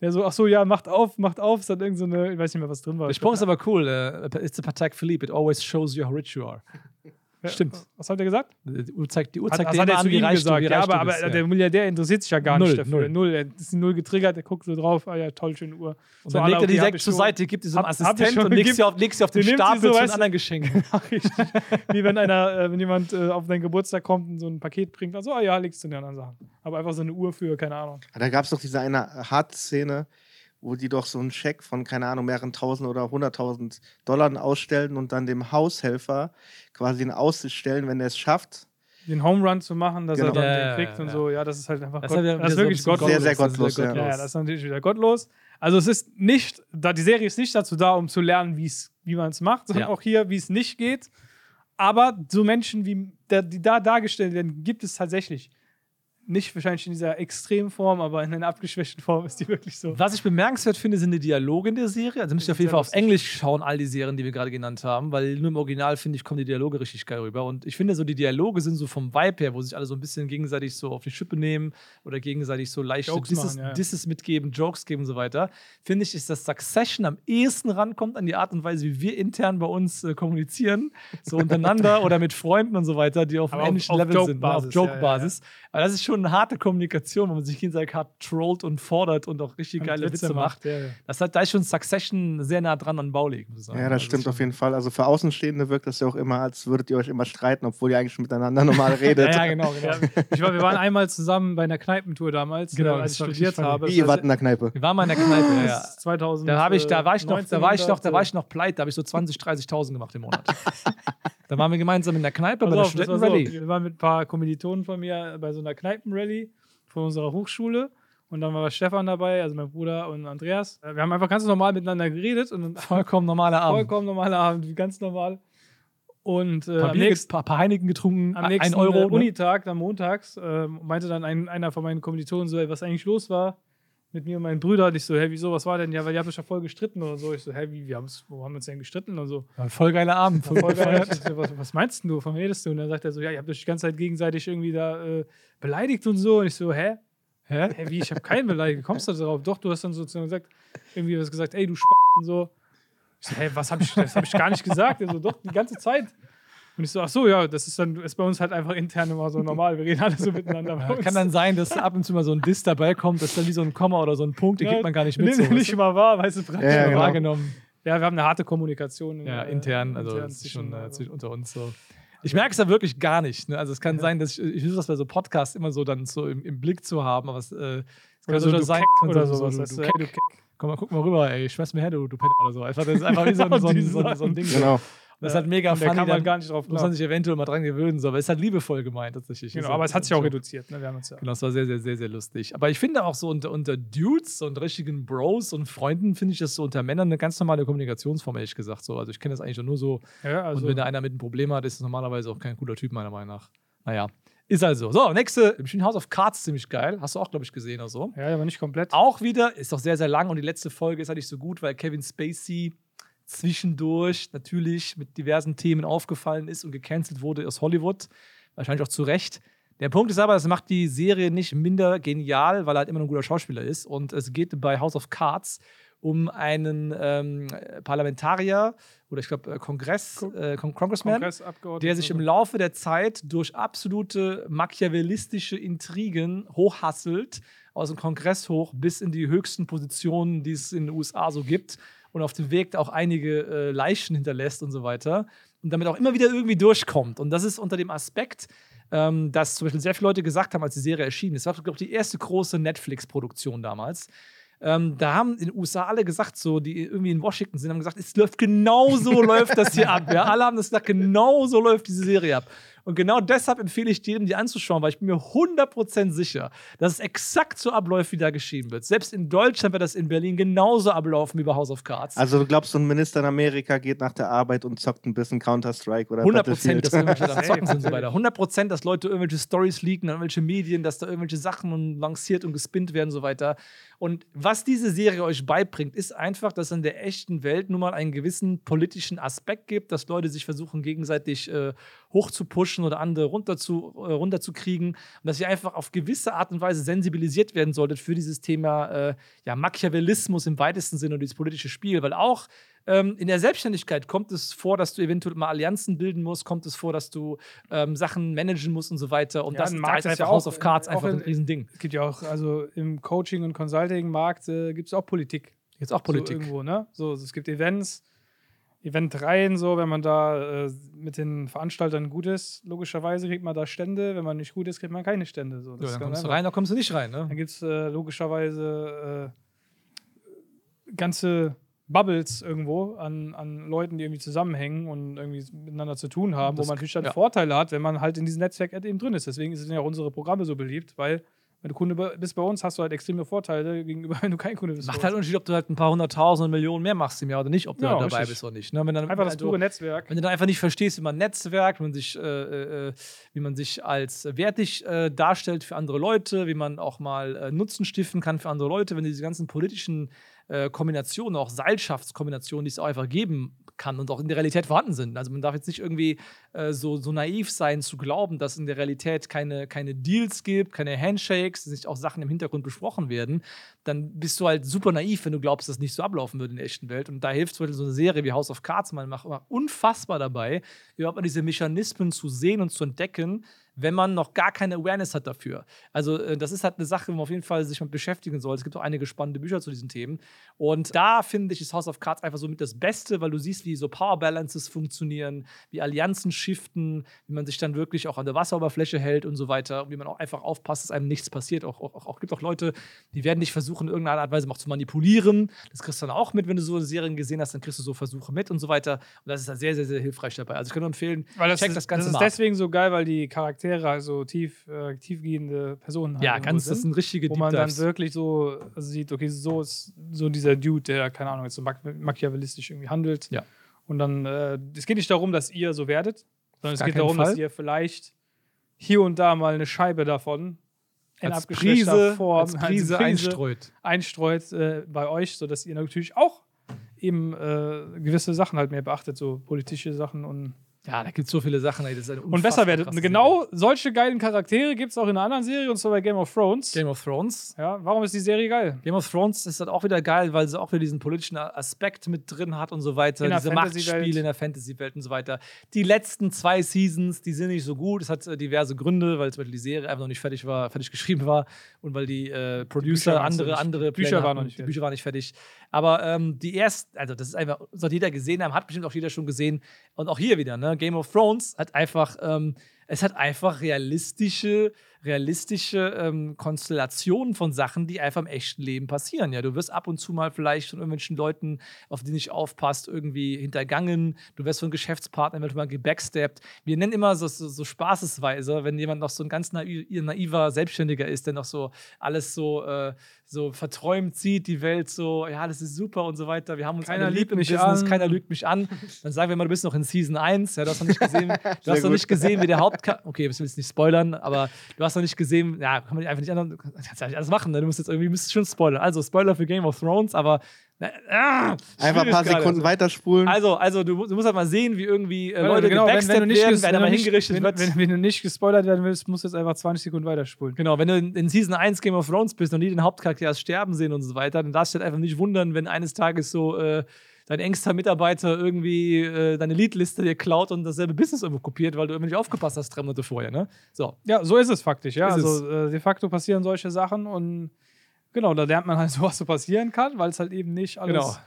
Der so, ach so, ja, macht auf, macht auf. Es hat irgend so eine, ich weiß nicht mehr, was drin war. Der Spruch ist aber cool. Äh, it's a Patek Philippe. It always shows you how rich you are. Ja, Stimmt. Was hat er gesagt? Die Uhr zeigt, die Uhr Hat, zeigt das dir hat immer er an, zu wie ihm reich du, gesagt. wie Ja, reich aber, aber bist, der ja. Milliardär interessiert sich ja gar Null, nicht dafür. null. Null. Er ist null getriggert, der guckt so drauf, ah ja, toll, schöne Uhr. Und So, dann legt er die direkt zur. Seite, gibt sie so einem Hab- Assistent und legt sie auf, legt sie auf den Die Stapel so, zu du- anderen Geschenken. Richtig. Wie wenn einer, äh, wenn jemand äh, auf deinen Geburtstag kommt und so ein Paket bringt, also, ah ja, legst du den anderen Sachen. Aber einfach so eine Uhr für, keine Ahnung. Da gab es doch diese eine Hart-Szene, wo die doch so einen Scheck von, keine Ahnung, mehreren tausend oder hunderttausend Dollar ausstellen und dann dem Haushelfer quasi in Aussicht stellen, wenn er es schafft. Den Home Run zu machen, dass Genau. er dann Ja, den kriegt ja, und ja. so, ja, das ist halt einfach Das Gott, das ist so wirklich bisschen gottlos. Sehr, sehr das ist gottlos, ja. Das ist natürlich wieder gottlos. Also es ist nicht, da, die Serie ist nicht dazu da, um zu lernen, wie's, wie man es macht, sondern Ja. auch hier, wie es nicht geht. Aber so Menschen, wie die da dargestellt werden, gibt es tatsächlich. Nicht wahrscheinlich in dieser Extremform, aber in einer abgeschwächten Form ist die wirklich so. Was ich bemerkenswert finde, sind die Dialoge in der Serie. Also müsst ihr auf jeden Fall auf. Englisch schauen, all die Serien, die wir gerade genannt haben, weil nur im Original, finde ich, kommen die Dialoge richtig geil rüber. Und ich finde so, die Dialoge sind so vom Vibe her, wo sich alle so ein bisschen gegenseitig so auf die Schippe nehmen oder gegenseitig so leichte Jokes Disses, machen, ja. Disses mitgeben, Jokes geben und so weiter. Finde ich, ist das Succession am ehesten rankommt an die Art und Weise, wie wir intern bei uns äh, kommunizieren, so untereinander oder mit Freunden und so weiter, die auf einem ähnlichen Level sind, ne, auf Joke-Basis, ja, ja. Aber das ist schon eine harte Kommunikation, wo man sich gegenseitig hart trollt und fordert und auch richtig geile Witze macht. Ja, ja. Das hat da ist schon Succession sehr nah dran an Bau liegt, muss ich sagen. Ja, das Also stimmt schon- auf jeden Fall. Also für Außenstehende wirkt das ja auch immer, als würdet ihr euch immer streiten, obwohl ihr eigentlich miteinander normal redet. Ja, ja, genau, genau. Ich war, wir waren einmal zusammen bei einer Kneipentour damals, Genau, äh, als das ich studiert habe. Wie Das ihr wart in der Kneipe. Wir waren mal in der Kneipe, ja, das ja. ist 2000. Da, ich, da, war ich noch, da, war ich noch, da war ich 1900, noch pleite, da habe ich so 20.000, 30.000 gemacht im Monat. da waren wir gemeinsam in der Kneipe Pass bei der auf, das war so. Studentenrallye. Wir waren mit ein paar Kommilitonen von mir bei so einer Kneipenrallye von unserer Hochschule. Und dann war Stefan dabei, also mein Bruder und Andreas. Wir haben einfach ganz normal miteinander geredet und Vollkommen normaler Abend. vollkommen normaler Abend, ganz normal. Und äh, Ein paar, am nächsten, paar, paar Heineken getrunken, am ein nächsten Euro. äh? Unitag, dann montags, äh, meinte dann ein, einer von meinen Kommilitonen so, ey, was eigentlich los war mit mir und meinen Brüdern. Ich so, hä, wieso, was war denn? Ja, weil ihr habt euch ja voll gestritten oder so. Ich so, hä, wie, wir haben's, wo haben wir uns denn gestritten und so. Ein voll geiler Abend. Voll Voll geil. so, was, was meinst du? Von redest du? Und dann sagt er so, ja, ihr habt euch die ganze Zeit gegenseitig irgendwie da äh, beleidigt und so. Und ich so, hä? Hä? Hä, wie? Ich habe keinen beleidigt. Kommst du da drauf? Doch, du hast dann sozusagen gesagt, irgendwie was gesagt, ey, du Sp und so. Ich so, hä, was habe ich, das habe ich gar nicht gesagt. Er so, doch, die ganze Zeit. Und ich so, ach so, ja, das ist dann ist bei uns halt einfach intern immer so normal. Wir reden alle so miteinander. bei Ja, uns. kann dann sein, dass ab und zu mal so ein Diss dabei kommt, das ist dann wie so ein Komma oder so ein Punkt, den Ja, kriegt man gar nicht mit. So, nicht immer wahr, weißt du, du? praktisch. Ja, Ja, genau. wahrgenommen. Ja, wir haben eine harte Kommunikation. Ja, äh, intern, also intern das ist zwischen, schon also. unter uns so. Ich merke es da wirklich gar nicht. Ne? Also es kann sein, dass ich, ich versuche das bei so Podcasts immer so dann so im, im Blick zu haben, aber es, äh, es kann Oder so, du sein, oder sowas. du, weißt du, du, du Keck. Komm mal, guck mal rüber, ey, schmeiß mir her, du, du Penner oder so. Einfach, das ist einfach wie so ein, Genau so ein, so ein, so ein Ding. Genau. Das ist halt mega Und der funny, kann man gar nicht drauf muss man sich eventuell mal dran gewöhnen, so. aber es ist halt liebevoll gemeint tatsächlich. Genau, aber es hat sich auch reduziert. Ne? Wir haben uns ja. Genau, es war sehr, sehr, sehr, sehr lustig. Aber ich finde auch so unter, unter Dudes und richtigen Bros und Freunden finde ich das so unter Männern eine ganz normale Kommunikationsform, ehrlich gesagt. So. Also ich kenne das eigentlich nur so. ja also, und wenn da einer mit einem Problem hat, ist es normalerweise auch kein cooler Typ, meiner Meinung nach. Naja, ist also. So, nächste. Ich finde House of Cards ziemlich geil. Hast du auch, glaube ich, gesehen oder so. ja, aber nicht komplett. Auch wieder, ist doch sehr, sehr lang und die letzte Folge ist halt nicht so gut, weil Kevin Spacey zwischendurch natürlich mit diversen Themen aufgefallen ist und gecancelt wurde aus Hollywood. Wahrscheinlich auch zu Recht. Der Punkt ist aber, das macht die Serie nicht minder genial, weil er halt immer noch ein guter Schauspieler ist. Und es geht bei House of Cards um einen ähm, Parlamentarier oder ich glaube äh, Kongress, Ko- äh, Con Congressman, der sich im Laufe der Zeit durch absolute machiavellistische Intrigen hochhasselt, aus dem Kongress hoch bis in die höchsten Positionen, die es in den USA so gibt und auf dem Weg auch einige äh, Leichen hinterlässt und so weiter und damit auch immer wieder irgendwie durchkommt. Und das ist unter dem Aspekt, ähm, dass zum Beispiel sehr viele Leute gesagt haben, als die Serie erschienen ist, das war, glaube ich, die erste große Netflix-Produktion damals. Ähm, da haben in den USA alle gesagt, so, die irgendwie in Washington sind, haben gesagt, es läuft genau so läuft das hier ab. Ja, alle haben das gesagt, genau so läuft diese Serie ab. Und genau deshalb empfehle ich jedem, die anzuschauen, weil ich bin mir 100% sicher, dass es exakt so abläuft, wie da geschrieben wird. Selbst in Deutschland wird das in Berlin genauso ablaufen wie bei House of Cards. Also du glaubst, so ein Minister in Amerika geht nach der Arbeit und zockt ein bisschen Counter-Strike oder 100 Battlefield? dass irgendwelche am Zocken sind und so weiter. 100 dass Leute irgendwelche Stories leaken, an irgendwelche Medien, dass da irgendwelche Sachen lanciert und gespinnt werden und so weiter. Und was diese Serie euch beibringt, ist einfach, dass es in der echten Welt nun mal einen gewissen politischen Aspekt gibt, dass Leute sich versuchen, gegenseitig äh, hochzupushen oder andere runter zu, äh, runterzukriegen. Und dass ihr einfach auf gewisse Art und Weise sensibilisiert werden solltet für dieses Thema äh, ja, Machiavellismus im weitesten Sinne und dieses politische Spiel. Weil auch ähm, in der Selbstständigkeit kommt es vor, dass du eventuell mal Allianzen bilden musst, kommt es vor, dass du ähm, Sachen managen musst und so weiter. Und Ja, das ein da Markt ist ja House of Cards auch einfach in- ein Riesending. Es gibt ja auch, also im Coaching- und Consulting-Markt äh, gibt es auch Politik. Jetzt auch Politik. So irgendwo, ne? So, es gibt Events, Eventreihen, so, wenn man da äh, mit den Veranstaltern gut ist, logischerweise kriegt man da Stände. Wenn man nicht gut ist, kriegt man keine Stände. So. ja, Das dann kann kommst du rein, dann kommst du nicht rein. Ne? Dann gibt es äh, logischerweise äh, ganze Bubbles irgendwo an, an Leuten, die irgendwie zusammenhängen und irgendwie miteinander zu tun haben, Das- wo man natürlich dann ja. Vorteile hat, wenn man halt in diesem Netzwerk eben drin ist. Deswegen sind ja auch unsere Programme so beliebt, weil wenn du Kunde bist bei uns, hast du halt extreme Vorteile gegenüber, wenn du kein Kunde bist. Macht halt. Unterschied, ob du halt ein paar hunderttausend Millionen mehr machst im Jahr oder nicht, ob du Ja, halt dabei richtig. bist oder nicht. Ne? Wenn dann, Einfach das also, pure Netzwerk. Wenn du dann einfach nicht verstehst, wie man Netzwerkt, wie man sich, äh, äh, wie man sich als wertig äh, darstellt für andere Leute, wie man auch mal äh, Nutzen stiften kann für andere Leute, wenn du diese ganzen politischen äh, Kombinationen, auch Seilschaftskombinationen, die es auch einfach geben kann und auch in der Realität vorhanden sind. Also man darf jetzt nicht irgendwie äh, so, so naiv sein zu glauben, dass in der Realität keine, keine Deals gibt, keine Handshakes, dass nicht auch Sachen im Hintergrund besprochen werden, dann bist du halt super naiv, wenn du glaubst, dass das nicht so ablaufen würde in der echten Welt. Und da hilft zum Beispiel so eine Serie wie House of Cards mal, macht unfassbar dabei, überhaupt mal diese Mechanismen zu sehen und zu entdecken, wenn man noch gar keine Awareness hat dafür. Also äh, das ist halt eine Sache, wo man auf jeden Fall sich mit beschäftigen soll. Es gibt auch einige spannende Bücher zu diesen Themen. Und da finde ich, ist House of Cards einfach so mit das Beste, weil du siehst, wie so Power Balances funktionieren, wie Allianzen shiften, wie man sich dann wirklich auch an der Wasseroberfläche hält und so weiter. Und wie man auch einfach aufpasst, dass einem nichts passiert. Auch, auch, auch gibt auch Leute, die werden dich versuchen, in irgendeiner Art und Weise auch zu manipulieren. Das kriegst du dann auch mit, wenn du so Serien gesehen hast, dann kriegst du so Versuche mit und so weiter. Und das ist halt sehr, sehr, sehr hilfreich dabei. Also ich kann nur empfehlen, Weil das, check ist, das Ganze das ist mal deswegen so geil, weil die Charaktere also tief, äh, tiefgehende Personen halt Ja, ganz, das sind. sind richtige wo man dann wirklich so also sieht, okay, so ist so dieser Dude, der, keine Ahnung, jetzt so mach machiavellistisch irgendwie handelt. Ja. Und dann, äh, es geht nicht darum, dass ihr so werdet, sondern es geht darum, Fall. dass ihr vielleicht hier und da mal eine Scheibe davon in als abgeschwächter Prise, Form, als Prise einstreut. einstreut äh, bei euch, sodass ihr natürlich auch eben äh, gewisse Sachen halt mehr beachtet, so politische Sachen und Ja, da gibt es so viele Sachen, ey, und besser werdet. Genau solche geilen Charaktere gibt es auch in einer anderen Serie, und zwar bei Game of Thrones. Game of Thrones. ja, warum ist die Serie geil? Game of Thrones ist halt auch wieder geil, weil sie auch wieder diesen politischen Aspekt mit drin hat und so weiter. In Diese. Machtspiele in der Fantasy-Welt und so weiter. Die letzten zwei Seasons, die sind nicht so gut. Es hat äh, diverse Gründe, weil zum Beispiel die Serie einfach noch nicht fertig war, fertig geschrieben war und weil die äh, Producer waren andere, andere Bücher waren noch nicht Die fertig. Bücher waren nicht fertig. Aber ähm, die ersten, also das ist einfach, hat jeder gesehen haben, hat bestimmt auch jeder schon gesehen. Und auch hier wieder, ne? Game of Thrones hat einfach, ähm, es hat einfach realistische, realistische ähm, Konstellationen von Sachen, die einfach im echten Leben passieren. Ja, du wirst ab und zu mal vielleicht von irgendwelchen Leuten, auf die nicht aufpasst, irgendwie hintergangen. Du wirst von Geschäftspartnern eventuell mal gebackstabbt. Wir nennen immer so, so, so spaßesweise, wenn jemand noch so ein ganz naiv, naiver Selbstständiger ist, der noch so alles so, äh, so verträumt sieht, die Welt so, ja, das ist super und so weiter. Wir haben uns Keiner alle lieb mich Business, an. keiner lügt mich an. Dann sagen wir mal, du bist noch in Season 1, ja, du hast noch nicht gesehen, du hast noch nicht gesehen, wie der Haupt Hauptcharakter. Okay, wir willst nicht spoilern, aber du hast noch nicht gesehen, ja, kann man einfach nicht anders, du kannst ja nicht alles machen. Ne? Du musst jetzt irgendwie, müsstest schon spoilern. Also, Spoiler für Game of Thrones, aber. Na, ah, Einfach ein paar Sekunden gerade. weiterspulen. Also, also du, du musst halt mal sehen, wie irgendwie äh, Leute genau, wenn, wenn, du nicht, werden, wenn nicht, hingerichtet wenn, wird. wenn, wenn du nicht gespoilert werden willst, musst du jetzt einfach 20 Sekunden weiterspulen. Genau, wenn du in, in Season 1 Game of Thrones bist und nie den Hauptcharakter erst sterben sehen und so weiter, dann darfst du dich halt einfach nicht wundern, wenn eines Tages so äh, dein engster Mitarbeiter irgendwie äh, deine Leadliste dir klaut und dasselbe Business irgendwo kopiert, weil du immer nicht aufgepasst hast drei Monate vorher, ne? So. Ja, so ist es faktisch, ja. Ist also äh, de facto passieren solche Sachen und genau, da lernt man halt so, was so passieren kann, weil es halt eben nicht alles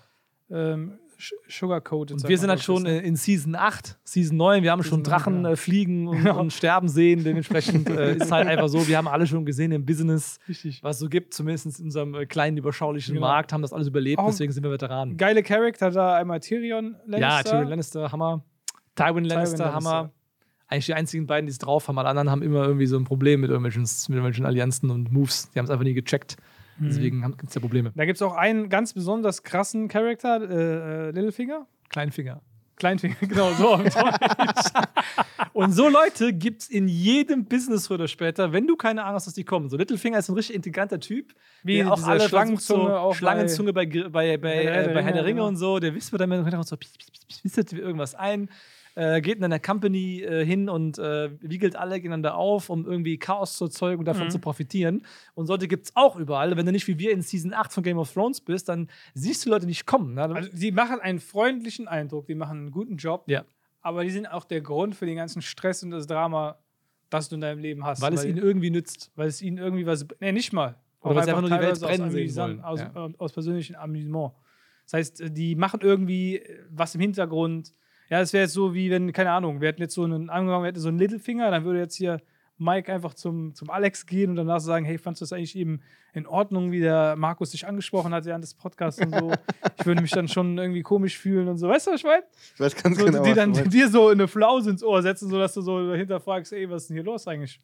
ähm, sch- sugarcoated Genau. Und wir sind halt schon äh, in Season 8, Season 9, wir haben schon Season Drachen neun, genau. äh, fliegen und, und sterben sehen, dementsprechend äh, ist halt einfach so, wir haben alle schon gesehen im Business, richtig. was es so gibt, zumindest in unserem äh, kleinen, überschaulichen Genau. Markt, haben das alles überlebt, Auch- deswegen sind wir Veteranen. Geile Charakter da, einmal Tyrion Lannister. Ja, Tyrion Lannister, Hammer. Tywin Lannister, Lannister. Hammer. Eigentlich die einzigen beiden, die es drauf haben. Alle anderen haben immer irgendwie so ein Problem mit irgendwelchen, mit irgendwelchen Allianzen und Moves. Die haben es einfach nie gecheckt. Mhm. Deswegen gibt es ja Probleme. Da gibt es auch einen ganz besonders krassen Charakter, äh, äh, Littlefinger. Kleinfinger. Kleinfinger, genau, so. Und so Leute gibt es in jedem Business früher oder später, wenn du keine Ahnung hast, dass die kommen. So Littlefinger ist ein richtig intelligenter Typ. Wie der auch alle Schlangenzunge so, auch Schlangenzunge bei, bei, bei, bei, äh, bei Ringe, Herr der Ringe genau. und so. Der wispert dann im Hintergrund so, pss, pss, pss, irgendwas ein. Äh, geht in einer Company äh, hin und äh, wiegelt alle gegeneinander auf, um irgendwie Chaos zu erzeugen und davon Mhm. zu profitieren. Und solche gibt es auch überall. Wenn du nicht wie wir in Season 8 von Game of Thrones bist, dann siehst du Leute nicht kommen. Ne? Also, die machen einen freundlichen Eindruck, die machen einen guten Job, ja, aber die sind auch der Grund für den ganzen Stress und das Drama, das du in deinem Leben hast. weil es ihnen irgendwie nützt. weil es ihnen irgendwie was. Nee, nicht mal. Oder weil sie einfach nur die Welt teilweise aus brennen sehen wollen. Aus, Ja. äh, aus persönlichem Amüsement. Das heißt, äh, die machen irgendwie äh, was im Hintergrund. Ja, es wäre jetzt so wie wenn, keine Ahnung, wir hätten jetzt so einen, angenommen, wir hätten so einen Littlefinger, dann würde jetzt hier Mike einfach zum, zum Alex gehen und danach sagen, hey, fandest du das eigentlich eben in Ordnung, wie der Markus dich angesprochen hat während des Podcasts und so. ich würde mich dann schon irgendwie komisch fühlen und so. Weißt du, was ich meine? Ich weiß ganz So, genau. die dann dir so eine Flause ins Ohr setzen, sodass du so dahinter fragst, ey, was ist denn hier los eigentlich?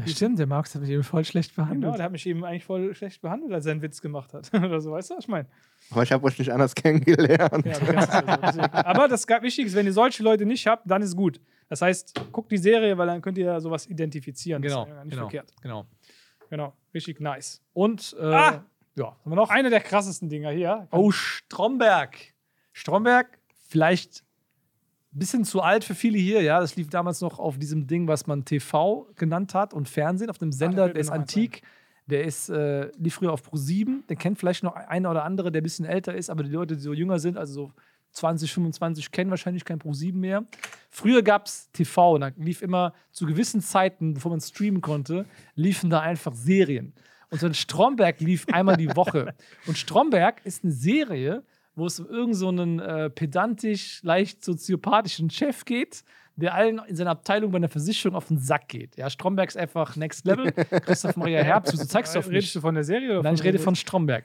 Ja, stimmt, der Marx hat mich eben voll schlecht Genau, behandelt. der hat mich eben eigentlich voll schlecht behandelt, als er einen Witz gemacht hat. Oder so, weißt du, was ich meine? Aber ich habe euch nicht anders kennengelernt. Ja, du kennst es ja so, deswegen. Aber das Wichtige ist, wenn ihr solche Leute nicht habt, dann ist gut. Das heißt, guckt die Serie, weil dann könnt ihr sowas identifizieren. Genau, Das ist ja nicht genau, verkehrt. genau. Genau, richtig nice. Und, äh, Ah! ja, haben wir noch? Eine der krassesten Dinger hier. Oh, Stromberg. Stromberg, vielleicht bisschen zu alt für viele hier, ja. Das lief damals noch auf diesem Ding, was man TV genannt hat und Fernsehen, auf dem Sender, fällt der ist antik. Der ist, äh, lief früher auf Pro7. Den kennt vielleicht noch einer oder andere, der ein bisschen älter ist, aber die Leute, die so jünger sind, also so 20, 25, kennen wahrscheinlich kein Pro7 mehr. Früher gab es TV und da lief immer zu gewissen Zeiten, bevor man streamen konnte, liefen da einfach Serien. Und so ein Stromberg lief einmal die Woche. Und Stromberg ist eine Serie, wo es um irgendeinen so einen, äh, pedantisch, leicht soziopathischen Chef geht, der allen in seiner Abteilung bei einer Versicherung auf den Sack geht. Ja, Stromberg ist einfach Next Level. Christoph Maria Herbst, du zeigst doch Redest nicht. du von der Serie? Oder Nein, ich rede von Stromberg.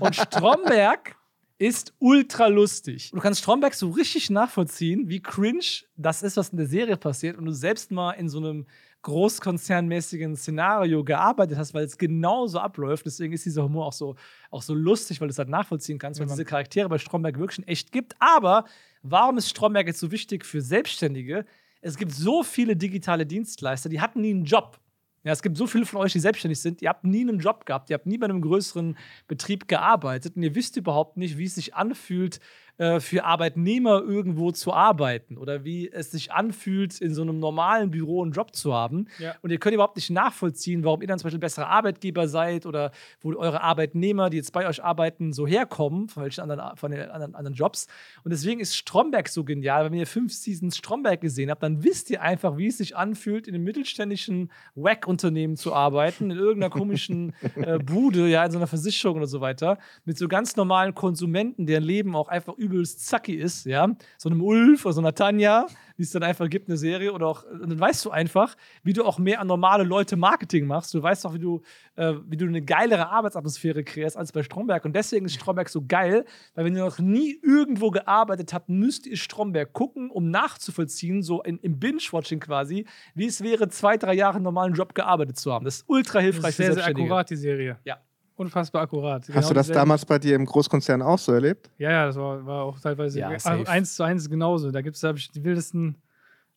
Und Stromberg ist ultra lustig. Du kannst Stromberg so richtig nachvollziehen, wie cringe das ist, was in der Serie passiert und du selbst mal in so einem großkonzernmäßigen Szenario gearbeitet hast, weil es genauso abläuft. Deswegen ist dieser Humor auch so, auch so lustig, weil du es halt nachvollziehen kannst, weil es diese Charaktere bei Stromberg wirklich echt gibt. Aber warum ist Stromberg jetzt so wichtig für Selbstständige? Es gibt so viele digitale Dienstleister, die hatten nie einen Job. Ja, es gibt so viele von euch, die selbstständig sind. Ihr habt nie einen Job gehabt, ihr habt nie bei einem größeren Betrieb gearbeitet und ihr wisst überhaupt nicht, wie es sich anfühlt, äh, für Arbeitnehmer irgendwo zu arbeiten oder wie es sich anfühlt, in so einem normalen Büro einen Job zu haben. Ja. Und ihr könnt überhaupt nicht nachvollziehen, warum ihr dann zum Beispiel bessere Arbeitgeber seid oder wo eure Arbeitnehmer, die jetzt bei euch arbeiten, so herkommen, von welchen anderen, von den anderen, anderen Jobs. Und deswegen ist Stromberg so genial. Wenn ihr fünf Seasons Stromberg gesehen habt, dann wisst ihr einfach, wie es sich anfühlt, in einem mittelständischen Wack-Unternehmen zu arbeiten, in irgendeiner komischen äh, Bude, ja, in so einer Versicherung oder so weiter, mit so ganz normalen Konsumenten, deren Leben auch einfach übelst zacki ist, ja. So einem Ulf oder so einer Tanja, die es dann einfach gibt, eine Serie oder auch, dann weißt du einfach, wie du auch mehr an normale Leute Marketing machst. Du weißt auch, wie du, äh, wie du eine geilere Arbeitsatmosphäre kreierst als bei Stromberg. Und deswegen ist Stromberg so geil, weil wenn ihr noch nie irgendwo gearbeitet habt, müsst ihr Stromberg gucken, um nachzuvollziehen, so in, im Binge-Watching quasi, wie es wäre, zwei, drei Jahre einen normalen Job gearbeitet zu haben. Das ist ultra Das hilfreich ist sehr, für sehr akkurat, die Serie. Ja. Unfassbar akkurat. Genau Hast du das dieselben- damals bei dir im Großkonzern auch so erlebt? Ja, ja, das war, war auch teilweise Ja, safe. eins zu eins genauso. Da gibt es, habe ich, die wildesten,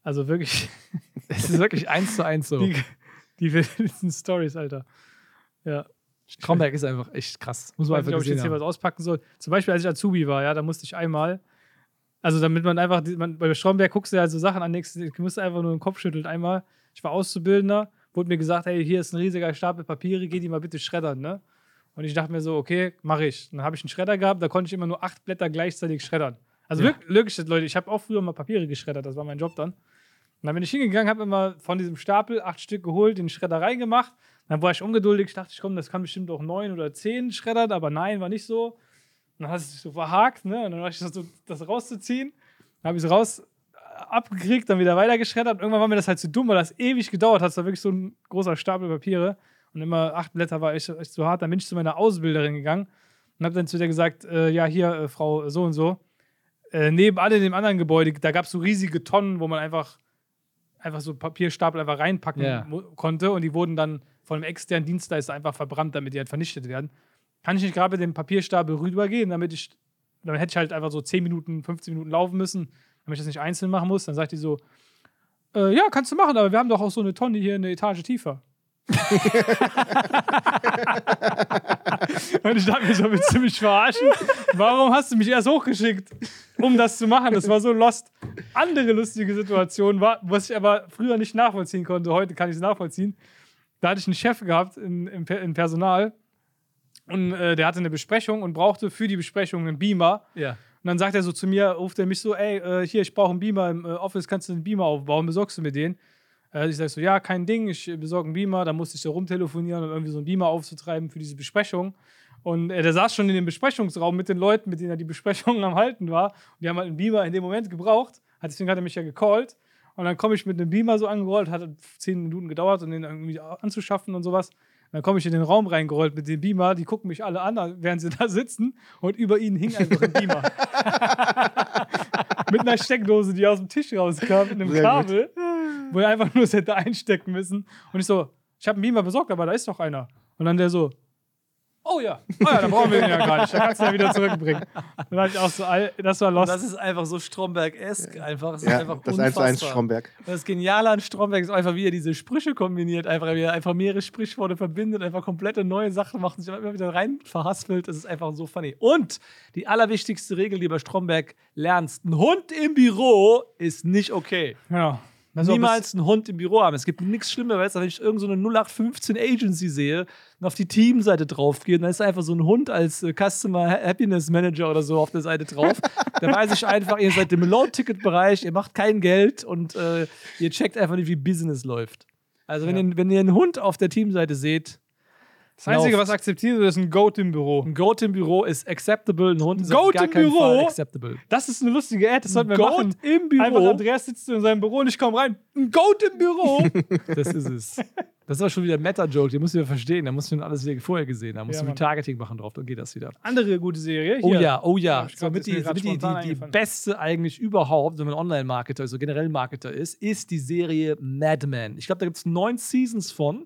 also wirklich Es ist wirklich eins zu eins so. Die, die wildesten Stories, Alter. Ja. Stromberg ist einfach echt krass. Muss man weiß nicht, einfach ob ich jetzt hier was auspacken soll. Zum Beispiel, als ich Azubi war, ja, da musste ich einmal, also damit man einfach, man, bei Stromberg guckst du ja so Sachen an, nix, ich musste einfach nur den Kopf schütteln. Einmal, ich war Auszubildender, wurde mir gesagt, hey, hier ist ein riesiger Stapel Papiere, geh die mal bitte schreddern, ne? Und ich dachte mir so, okay, mache ich. Dann habe ich einen Schredder gehabt, da konnte ich immer nur acht Blätter gleichzeitig schreddern. Also Ja. wirklich, Leute, ich habe auch früher mal Papiere geschreddert, das war mein Job dann. Und dann bin ich hingegangen, habe immer von diesem Stapel acht Stück geholt, in den Schredder reingemacht. Dann war ich ungeduldig, ich dachte, ich komm, das kann bestimmt auch neun oder zehn schreddern, aber nein, war nicht so. Und dann hat es sich so verhakt, ne? Und dann war ich so, das rauszuziehen. Dann habe ich es raus äh, abgekriegt, dann wieder weiter geschreddert. Und irgendwann war mir das halt zu dumm, weil das ewig gedauert hat. Es war wirklich so ein großer Stapel Papiere. Und immer acht Blätter war echt, echt zu hart. Dann bin ich zu meiner Ausbilderin gegangen und habe dann zu der gesagt, äh, ja, hier, äh, Frau so und so. Äh, nebenan in dem anderen Gebäude, da gab es so riesige Tonnen, wo man einfach, einfach so Papierstapel einfach reinpacken mu- konnte. Und die wurden dann von einem externen Dienstleister einfach verbrannt, damit die halt vernichtet werden. Kann ich nicht gerade mit dem Papierstapel rübergehen, damit ich, dann hätte ich halt einfach so 10 Minuten, 15 Minuten laufen müssen, damit ich das nicht einzeln machen muss. Dann sagt die so, äh, ja, kannst du machen, aber wir haben doch auch so eine Tonne hier eine Etage tiefer. Und ich dachte mir so, willst du mich verarschen? Warum hast du mich erst hochgeschickt, um das zu machen? Das war so lost. Andere lustige Situation war, was ich aber früher nicht nachvollziehen konnte, heute kann ich es nachvollziehen. Da hatte ich einen Chef gehabt in, im, Per- im Personal und äh, der hatte eine Besprechung und brauchte für die Besprechung einen Beamer. Ja. Und dann sagt er so zu mir, ruft er mich so, ey, äh, hier, ich brauche einen Beamer im äh, Office, kannst du einen Beamer aufbauen, besorgst du mir den? Äh, ich sag so, ja, kein Ding, ich besorge einen Beamer, da musste ich so rumtelefonieren, um irgendwie so einen Beamer aufzutreiben für diese Besprechung. Und äh, der saß schon in dem Besprechungsraum mit den Leuten, mit denen er die Besprechung am Halten war. Und die haben halt einen Beamer in dem Moment gebraucht. Deswegen hat er mich ja gecallt. Und dann komme ich mit einem Beamer so angerollt, hat zehn Minuten gedauert, um den irgendwie anzuschaffen und sowas. Dann komme ich in den Raum reingerollt mit dem Beamer, die gucken mich alle an, während sie da sitzen und über ihnen hing einfach ein Beamer. mit einer Steckdose, die aus dem Tisch rauskam, mit einem Sehr Kabel, wo er einfach nur es hätte einstecken müssen. Und ich so, ich habe einen Beamer besorgt, aber da ist doch einer. Und dann der so, oh ja, oh ja, dann brauchen wir den ja gar nicht, dann kannst du ihn ja wieder zurückbringen. Dann dachte ich auch so, all- das war Und lost. das ist einfach so Stromberg-esk einfach. Es ist Ja, einfach das 1 zu 1 unfassbar. Stromberg. Und Das Geniale an Stromberg ist einfach, wie er diese Sprüche kombiniert, einfach, wie er einfach mehrere Sprichworte verbindet, einfach komplette neue Sachen macht und sich immer wieder rein verhaspelt. Das ist einfach so funny. Und die allerwichtigste Regel, die du bei Stromberg lernst: Ein Hund im Büro ist nicht okay. ja. War Niemals einen Hund im Büro haben. Es gibt nichts Schlimmeres, als wenn ich irgendeine 0815 Agency sehe und auf die Teamseite draufgehe und dann ist einfach so ein Hund als äh, Customer Happiness Manager oder so auf der Seite drauf. da weiß ich einfach, ihr seid im Low-Ticket-Bereich, ihr macht kein Geld und äh, ihr checkt einfach nicht, wie Business läuft. Also, wenn, Ja. ihr, wenn ihr einen Hund auf der Teamseite seht, Das Einzige, Lauft. was akzeptiert wird, ist ein Goat im Büro. ein Goat im Büro ist acceptable, ein Hund ist Goat auf gar im keinen Büro? Fall acceptable. Das ist eine lustige Ad, das sollten wir Goat machen. im Büro. Einfach Andreas sitzt in seinem Büro und ich komme rein. Ein Goat im Büro. Das ist es. Das ist aber schon wieder ein Meta-Joke, den musst du ja verstehen. Da musst du schon alles wieder vorher gesehen haben. Da musst Ja, du Mann. Retargeting machen drauf, dann geht das wieder. Andere gute Serie. Oh Hier. ja, oh Ja, ja. so, mit die, mit die, die, die beste eigentlich überhaupt, wenn man Online-Marketer, also generell Marketer ist, ist die Serie Mad Men. Ich glaube, da gibt es neun Seasons von.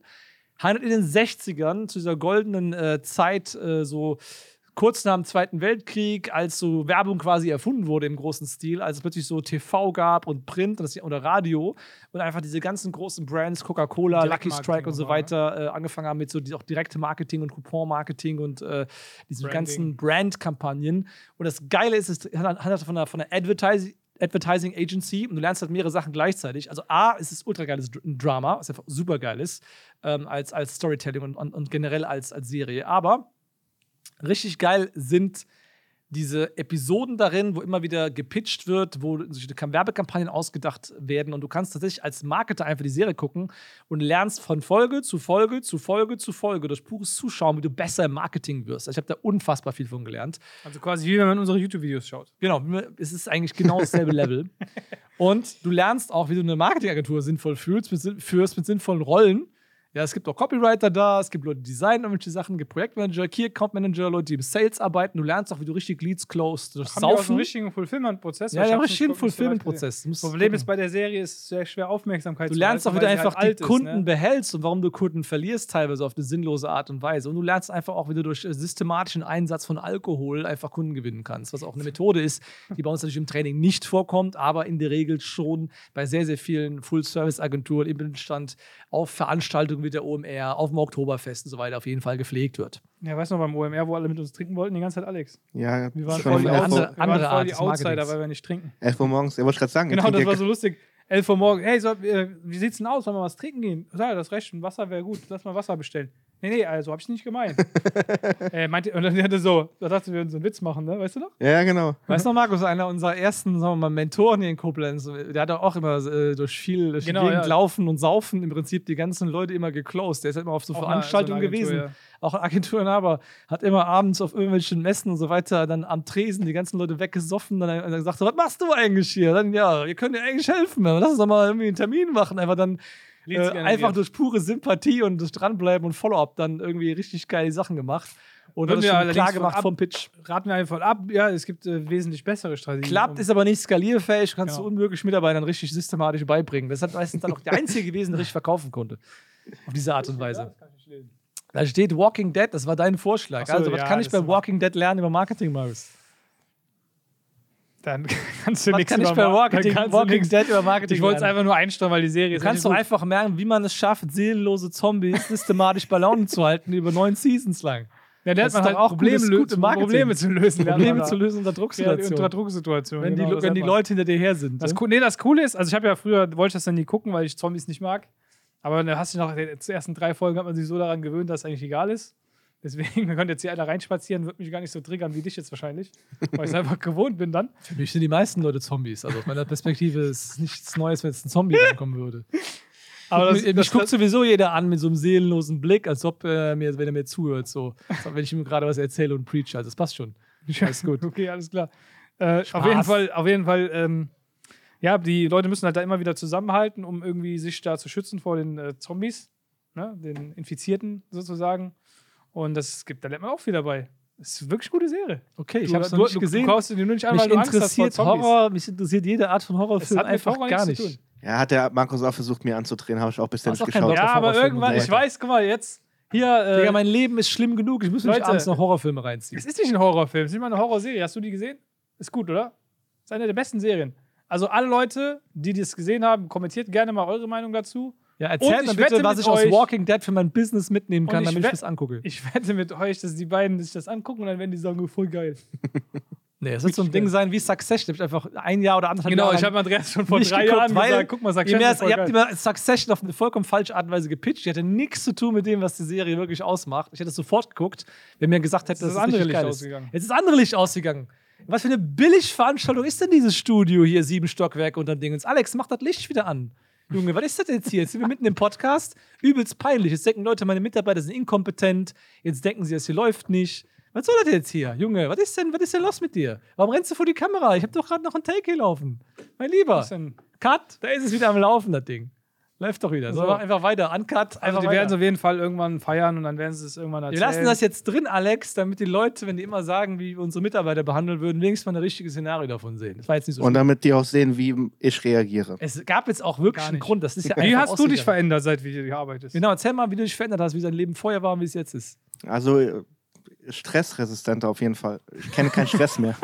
Handelt in den 60ern zu dieser goldenen äh, Zeit, äh, so kurz nach dem Zweiten Weltkrieg, als so Werbung quasi erfunden wurde im großen Stil, als es plötzlich so TV gab und Print und das, oder Radio und einfach diese ganzen großen Brands, Coca-Cola, Lucky Strike und so ne? weiter, äh, angefangen haben mit so die, auch direkte Marketing und Coupon-Marketing und äh, diesen Branding. ganzen Brand-Kampagnen. Und das Geile ist, es handelt von einer, von einer Advertising. Advertising Agency und du lernst halt mehrere Sachen gleichzeitig. Also A, es ist ultra geiles Dr- Drama, was einfach super geil ist, ähm, als, als Storytelling und, und, und generell als, als Serie. Aber richtig geil sind diese Episoden darin, wo immer wieder gepitcht wird, wo solche Werbekampagnen ausgedacht werden und du kannst tatsächlich als Marketer einfach die Serie gucken und lernst von Folge zu Folge zu Folge zu Folge durch pures Zuschauen, wie du besser im Marketing wirst. Also ich habe da unfassbar viel von gelernt. Also quasi wie wenn man unsere YouTube-Videos schaut. Genau, es ist eigentlich genau dasselbe Level. Und du lernst auch, wie du eine Marketingagentur sinnvoll führst, mit, führst mit sinnvollen Rollen. Ja, es gibt auch Copywriter da, es gibt Leute, die designen irgendwelche Sachen, es gibt Projektmanager, Key Account Manager, Leute, die im Sales arbeiten. Du lernst auch, wie du richtig Leads closed, durch Haben so einen Saufen. richtigen Fulfillment-Prozess? Ja, ich der hab's richtigen. Fulfillment-Prozess. Du Das Problem ist bei der Serie ist es sehr schwer Aufmerksamkeit Du zu lernst auch weil sie einfach halt alt die ist, Kunden ne? behältst und warum du Kunden verlierst, teilweise auf eine sinnlose Art und Weise. Und du lernst einfach auch, wie du durch äh, systematischen Einsatz von Alkohol einfach Kunden gewinnen kannst, was auch eine Methode ist, die bei uns natürlich im Training nicht vorkommt, aber in der Regel schon bei sehr, sehr vielen Full-Service-Agenturen im Mittelstand auf Veranstaltungen wie der OMR, auf dem Oktoberfest und so weiter auf jeden Fall gepflegt wird. Ja, weißt du noch, beim OMR, wo alle mit uns trinken wollten, die ganze Zeit Alex. Ja, Wir waren schon voll die, andere- wir andere waren voll Art die Outsider, weil wir nicht trinken. 11 Uhr morgens. Ja, wollte ich gerade sagen. Genau, das war so lustig. 11 Uhr morgens, hey, soll, äh, wie sieht's denn aus? Wollen wir was trinken gehen? Ja, das recht, ein Wasser wäre gut. Lass mal Wasser bestellen. Nee, nee, also hab ich nicht gemeint. äh, meinte, und dann hatte so, da dachte wir würden so einen Witz machen, ne? Weißt du noch? Ja, ja, genau. Weißt du noch, Markus, einer unserer ersten sagen wir mal, Mentoren hier in Koblenz, der hat auch immer äh, durch viel durch Genau, die Gegend ja. laufen und saufen im Prinzip die ganzen Leute immer geclosed. Der ist halt immer auf so Auch Veranstaltungen eine- so eine Agentur, gewesen. Auch ein Agenturinhaber hat immer abends auf irgendwelchen Messen und so weiter dann am Tresen die ganzen Leute weggesoffen. Dann, dann gesagt, so, was machst du eigentlich hier? Dann, ja, ihr könnt dir eigentlich helfen. Lass uns doch mal irgendwie einen Termin machen. Einfach dann äh, einfach durch pure Sympathie und durch Dranbleiben und Follow-up dann irgendwie richtig geile Sachen gemacht. Und das schon klar gemacht ab- vom Pitch. Raten wir einfach ab, ja, es gibt äh, wesentlich bessere Strategien. Klappt, um- ist aber nicht skalierfähig, kannst Genau. du unmöglich Mitarbeitern richtig systematisch beibringen. Das hat meistens dann auch der Einzige gewesen, der richtig verkaufen konnte. Auf diese Art und Weise. Da steht Walking Dead, das war dein Vorschlag. So, also, was ja, kann ich das bei Walking Dead lernen über Marketing, Marius? Dann kannst du nichts kann ich über bei Mar- Marketing, du Walking Dead über Marketing Ich wollte es einfach nur einstellen, weil die Serie Du kannst gut. einfach merken, wie man es schafft, seelenlose Zombies systematisch bei Laune zu halten über neun Seasons lang. Ja, Das der hat ist man halt auch Probleme, gutes-. Probleme zu lösen. Probleme zu lösen unter Drucksituationen. unter Drucksituationen. wenn die, genau, das wenn die man. Leute hinter dir her sind. Das, ne? Nee, das Coole ist, also ich habe ja früher, wollte ich das dann nie gucken, weil ich Zombies nicht mag. Aber dann hast du nach den ersten drei Folgen hat man sich so daran gewöhnt, dass es eigentlich egal ist. Deswegen, da könnte jetzt hier einer reinspazieren, wird mich gar nicht so triggern wie dich jetzt wahrscheinlich. Weil ich es einfach gewohnt bin dann. Für mich sind die meisten Leute Zombies. Also aus meiner Perspektive ist es nichts Neues, wenn jetzt ein Zombie reinkommen würde. Aber mich, mich guckt sowieso jeder an mit so einem seelenlosen Blick, als ob äh, mir, wenn er mir zuhört, so. Als ob, wenn ich ihm gerade was erzähle und preach. Also das passt schon. Alles gut. Okay, alles klar. Äh, auf jeden Fall, auf jeden Fall, ähm, ja, die Leute müssen halt da immer wieder zusammenhalten, um irgendwie sich da zu schützen vor den äh, Zombies, ne, den Infizierten sozusagen. Und das gibt, da lernt man auch viel dabei. Das ist wirklich eine gute Serie. Okay, ich habe es nicht du, gesehen. Du kaufst dir nur nicht an, mich weil du Angst hast vor interessiert. Horror, mich interessiert jede Art von Horrorfilm einfach Horror gar nicht. Ja, hat der Markus auch versucht, mir anzudrehen, habe ich auch bisher nicht geschaut. Ja, aber irgendwann, ich weiß, guck mal, jetzt hier. Äh, Digga, mein Leben ist schlimm genug. Ich muss Leute. abends noch Horrorfilme reinziehen. es ist nicht ein Horrorfilm, es ist nicht mal eine Horrorserie. Hast du die gesehen? Ist gut, oder? Ist eine der besten Serien. Also alle Leute, die das gesehen haben, kommentiert gerne mal eure Meinung dazu. Ja, erzählt mir bitte, was ich aus Walking Dead für mein Business mitnehmen kann, ich damit ich das angucke. Ich wette mit euch, dass die beiden sich das angucken und dann werden die sagen, oh, voll geil. Nee, es wird so ein Ding sein wie Succession. Ich einfach ein Jahr oder anderthalb Genau, Jahre ich habe Andreas schon vor drei geguckt, Jahren gesagt, guck mal, Succession mehr, ist ihr habt immer Succession auf eine vollkommen falsche Art und Weise gepitcht. Die hatte nichts zu tun mit dem, was die Serie wirklich ausmacht. Ich hätte es sofort geguckt, wenn mir gesagt hätte, ist dass das andere Licht geil ist. ausgegangen. Jetzt ist das andere Licht ausgegangen. Was für eine Billigveranstaltung ist denn dieses Studio hier, sieben Stockwerke unter Dingens? Alex, mach das Licht wieder an. Junge, was ist das jetzt hier? Jetzt sind wir mitten im Podcast. Übelst peinlich. Jetzt denken Leute, meine Mitarbeiter sind inkompetent. Jetzt denken sie, es hier läuft nicht. Was soll das jetzt hier? Junge, was ist denn, was ist denn los mit dir? Warum rennst du vor die Kamera? Ich habe doch gerade noch einen Take hier laufen. Mein Lieber. Was ist denn? Cut, da ist es wieder am Laufen, das Ding. Läuft doch wieder. So, So. mach einfach weiter. Uncut, Also einfach die werden es auf jeden Fall irgendwann feiern und dann werden sie es irgendwann Wir erzählen. lassen das jetzt drin, Alex, damit die Leute, wenn die immer sagen, wie wir unsere Mitarbeiter behandeln würden, wenigstens mal ein richtiges Szenario davon sehen. Das war jetzt nicht so Und schlimm. damit die auch sehen, wie ich reagiere. Es gab jetzt auch wirklich einen. Grund. Das ist ja Wie hast du dich verändert, seit du hier arbeitest? Genau, erzähl mal, wie du dich verändert hast, wie dein Leben vorher war und wie es jetzt ist. Also äh, stressresistenter auf jeden Fall. Ich kenne keinen Stress mehr.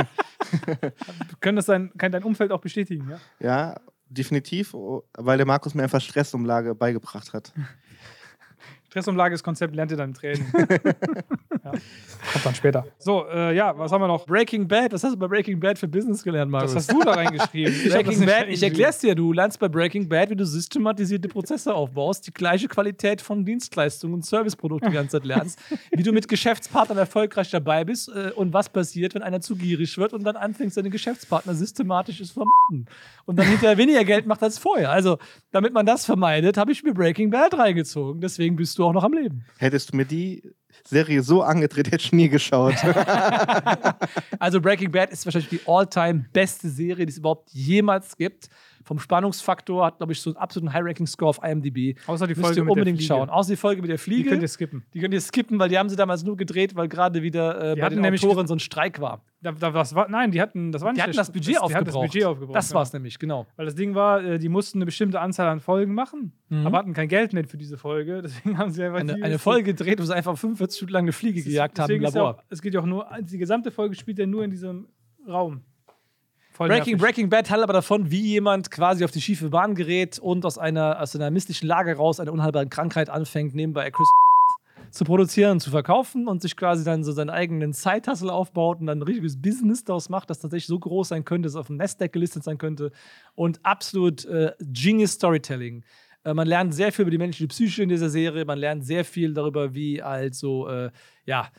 Können das dein, kann dein Umfeld auch bestätigen, ja? Ja, definitiv, weil der Markus mir einfach Stressumlage beigebracht hat. Stressumlageskonzept lernt ihr dann im Training. ja. Kommt dann später. So, äh, ja, was haben wir noch? Breaking Bad, was hast du bei Breaking Bad für Business gelernt, Markus? Das hast du da reingeschrieben. Breaking Bad, ich erklär's dir, du lernst bei Breaking Bad, wie du systematisierte Prozesse aufbaust, die gleiche Qualität von Dienstleistungen und Serviceprodukten die ganze Zeit lernst, wie du mit Geschäftspartnern erfolgreich dabei bist äh, und was passiert, wenn einer zu gierig wird und dann anfängt, seine Geschäftspartner systematisch zu vermachen und dann hinterher weniger Geld macht als vorher. Also, damit man das vermeidet, habe ich mir Breaking Bad reingezogen. Deswegen bist du auch noch am Leben. Hättest du mir die Serie so angedreht, hätte ich nie geschaut. Also Breaking Bad ist wahrscheinlich die all-time beste Serie, die es überhaupt jemals gibt. Vom Spannungsfaktor, hat, glaube ich, so einen absoluten High-Ranking-Score auf IMDb. Außer die Müsst Folge ihr mit der unbedingt Fliege. schauen. Außer die Folge mit der Die Fliege. könnt ihr skippen. Die könnt ihr skippen, weil die haben sie damals nur gedreht, weil gerade wieder äh, bei den Autoren so ein Streik war. Da, da, was war, nein, die hatten, das war nicht Die hatten der- das Budget die hatten aufgebraucht. Das Budget aufgebraucht. Das ja. war's nämlich, genau. Weil das Ding war, äh, die mussten eine bestimmte Anzahl an Folgen machen, Mhm. aber hatten kein Geld mehr für diese Folge. Deswegen haben sie einfach Eine, die- eine Folge gedreht, wo sie einfach 45 Stunden lang eine Fliege Es gejagt haben im ist ja Labor. Auch, es geht ja auch nur, die gesamte Folge spielt ja nur in diesem Raum. Voll Breaking, nervig. Breaking Bad handelt aber davon, wie jemand quasi auf die schiefe Bahn gerät und aus einer, aus einer mystischen Lage raus eine unheilbare Krankheit anfängt, nebenbei Chris zu produzieren und zu verkaufen und sich quasi dann so seinen eigenen Side-Hustle aufbaut und dann ein richtiges Business daraus macht, das tatsächlich so groß sein könnte, dass es auf dem Nasdaq gelistet sein könnte und absolut äh, genius Storytelling. Äh, man lernt sehr viel über die menschliche Psyche in dieser Serie, man lernt sehr viel darüber, wie halt so, äh, ja,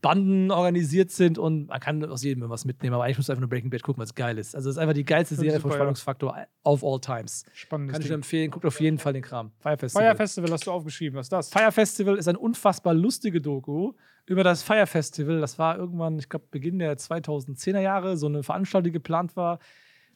Banden organisiert sind und man kann aus jedem was mitnehmen, aber eigentlich musst du einfach nur Breaking Bad gucken, weil es geil ist. Also es ist einfach die geilste Serie vom super, ja. Spannungsfaktor of all times. Spannendes Kann ich empfehlen, guckt auf jeden Fall den Kram. Fire Festival. Fire Festival hast du aufgeschrieben, was ist das? Fire Festival ist ein unfassbar lustige Doku über das Fire Festival. Das war irgendwann, ich glaube, Beginn der 2010er Jahre, so eine Veranstaltung, die geplant war.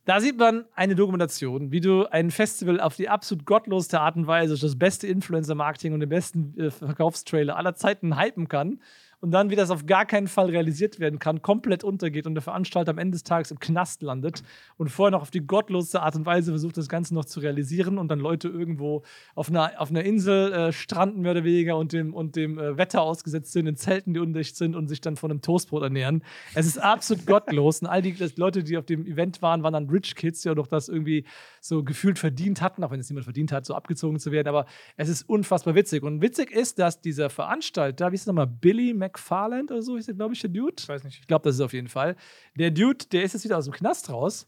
Da sieht man eine Dokumentation, wie du ein Festival auf die absolut gottloseste Art und Weise, das beste Influencer-Marketing und den besten äh, Verkaufstrailer aller Zeiten hypen kann und dann, wie das auf gar keinen Fall realisiert werden kann, komplett untergeht und der Veranstalter am Ende des Tages im Knast landet und vorher noch auf die gottloseste Art und Weise versucht, das Ganze noch zu realisieren und dann Leute irgendwo auf einer, auf einer Insel äh, stranden, mehr oder weniger, und dem, und dem äh, Wetter ausgesetzt sind, in Zelten, die undicht sind und sich dann von einem Toastbrot ernähren. Es ist absolut gottlos und all die Leute, die auf dem Event waren, waren dann Rich Kids, die auch noch das irgendwie so gefühlt verdient hatten, auch wenn es niemand verdient hat, so abgezogen zu werden. Aber es ist unfassbar witzig. Und witzig ist, dass dieser Veranstalter, wie ist es nochmal, Billy McFarland oder so, ist der, glaube ich, der Dude? Ich weiß nicht. Ich glaube, das ist auf jeden Fall. Der Dude, der ist jetzt wieder aus dem Knast raus.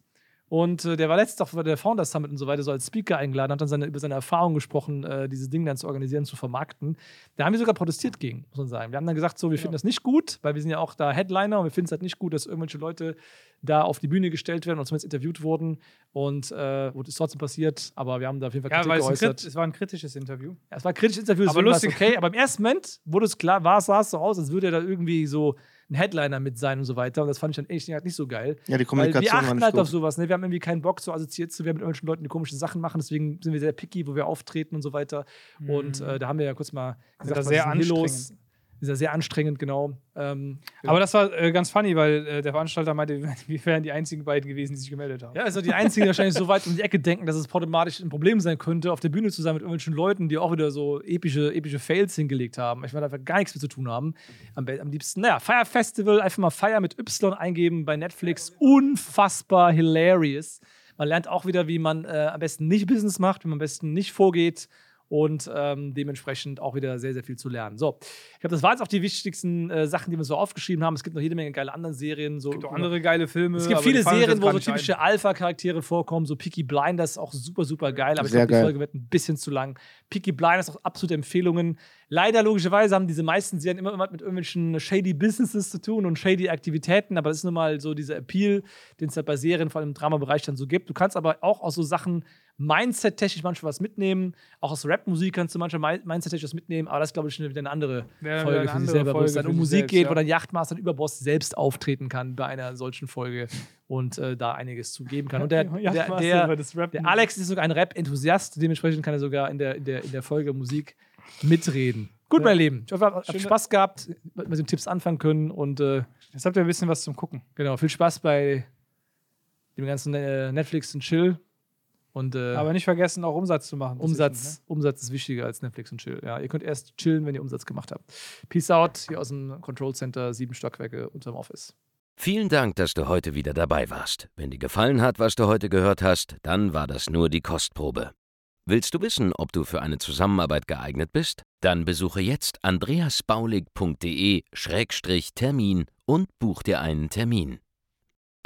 Und äh, der war letztens auch bei der Founders Summit und so weiter so als Speaker eingeladen, hat dann seine, über seine Erfahrungen gesprochen, äh, dieses Ding dann zu organisieren, zu vermarkten. Da haben wir sogar protestiert gegen, muss man sagen. Wir haben dann gesagt, so, wir finden das nicht gut, weil wir sind ja auch da Headliner und wir finden es halt nicht gut, dass irgendwelche Leute da auf die Bühne gestellt werden und zumindest interviewt wurden. Und äh, ist trotzdem passiert, aber wir haben da auf jeden Fall Ja, Kritik es, ein geäußert. Krit- es war ein kritisches Interview. Ja, es war ein kritisches Interview, Aber es lustig. okay. Aber im ersten Moment wurde es klar, war, sah es so aus, als würde er da irgendwie so ein Headliner mit sein und so weiter. Und das fand ich dann echt nicht so geil. Ja, die Weil Kommunikation wir war achten halt gut. auf sowas. Ne? Wir haben irgendwie keinen Bock, so assoziiert zu werden mit irgendwelchen Leuten, die komische Sachen machen. Deswegen sind wir sehr picky, wo wir auftreten und so weiter. Und äh, da haben wir ja kurz mal gesagt, das was sehr ist hier los? Ist ja sehr anstrengend, genau. Ähm, Aber das war äh, ganz funny, weil äh, der Veranstalter meinte, wir wären die einzigen beiden gewesen, die sich gemeldet haben. Ja, also die einzigen, die wahrscheinlich so weit um die Ecke denken, dass es problematisch ein Problem sein könnte, auf der Bühne zu sein mit irgendwelchen Leuten, die auch wieder so epische, epische Fails hingelegt haben. Ich will einfach gar nichts mit zu tun haben. Am, am liebsten, naja, Fire Festival, einfach mal Fire mit Y eingeben bei Netflix. Unfassbar hilarious. Man lernt auch wieder, wie man äh, am besten nicht Business macht, wie man am besten nicht vorgeht und ähm, dementsprechend auch wieder sehr, sehr viel zu lernen. So, ich glaube, das waren jetzt auch die wichtigsten äh, Sachen, die wir so aufgeschrieben haben. Es gibt noch jede Menge geile andere Serien. So Es gibt auch andere geile Filme. es gibt viele Serien, wo so typische Alpha-Charaktere vorkommen, so Peaky Blinders, auch super, super geil, aber ich glaube, die. Folge wird ein bisschen zu lang. Peaky Blinders, auch absolute Empfehlungen. Leider, logischerweise, haben diese meisten Serien immer immer mit irgendwelchen shady Businesses zu tun und shady Aktivitäten, aber das ist nun mal so dieser Appeal, den es halt bei Serien, vor allem im Dramabereich, dann so gibt. Du kannst aber auch aus so Sachen Mindset-technisch manchmal was mitnehmen. Auch aus Rap-Musik kannst du manchmal mi- Mindset-technisch was mitnehmen, aber das ist, glaube ich, wieder eine andere Ja, Folge eine für sich selber, wo es Folge dann um Musik selbst, geht, ja. wo dann Yachtmaster und Überboss selbst auftreten kann bei einer solchen Folge und äh, da einiges zu geben kann. Und der, der, Yachtmaster der, Rappen. der Alex ist sogar ein Rap-Enthusiast, dementsprechend kann er sogar in der, in der, in der Folge Musik mitreden. Gut, Ja. mein Lieben. Ich hoffe, ihr habt Spaß gehabt, mit den Tipps anfangen können und äh, Jetzt habt ihr ein bisschen was zum Gucken. genau, viel Spaß bei dem ganzen äh, Netflix und Chill. Und äh, Aber nicht vergessen, auch Umsatz zu machen. Umsatz, dazwischen, Umsatz ist wichtiger als Netflix und Chill. Ja, ihr könnt erst chillen, wenn ihr Umsatz gemacht habt. Peace out hier aus dem Control Center, sieben Stockwerke unterm Office. Vielen Dank, dass du heute wieder dabei warst. Wenn dir gefallen hat, was du heute gehört hast, dann war das nur die Kostprobe. Willst du wissen, ob du für eine Zusammenarbeit geeignet bist? Dann besuche jetzt andreasbaulig.de-termin und buch dir einen Termin.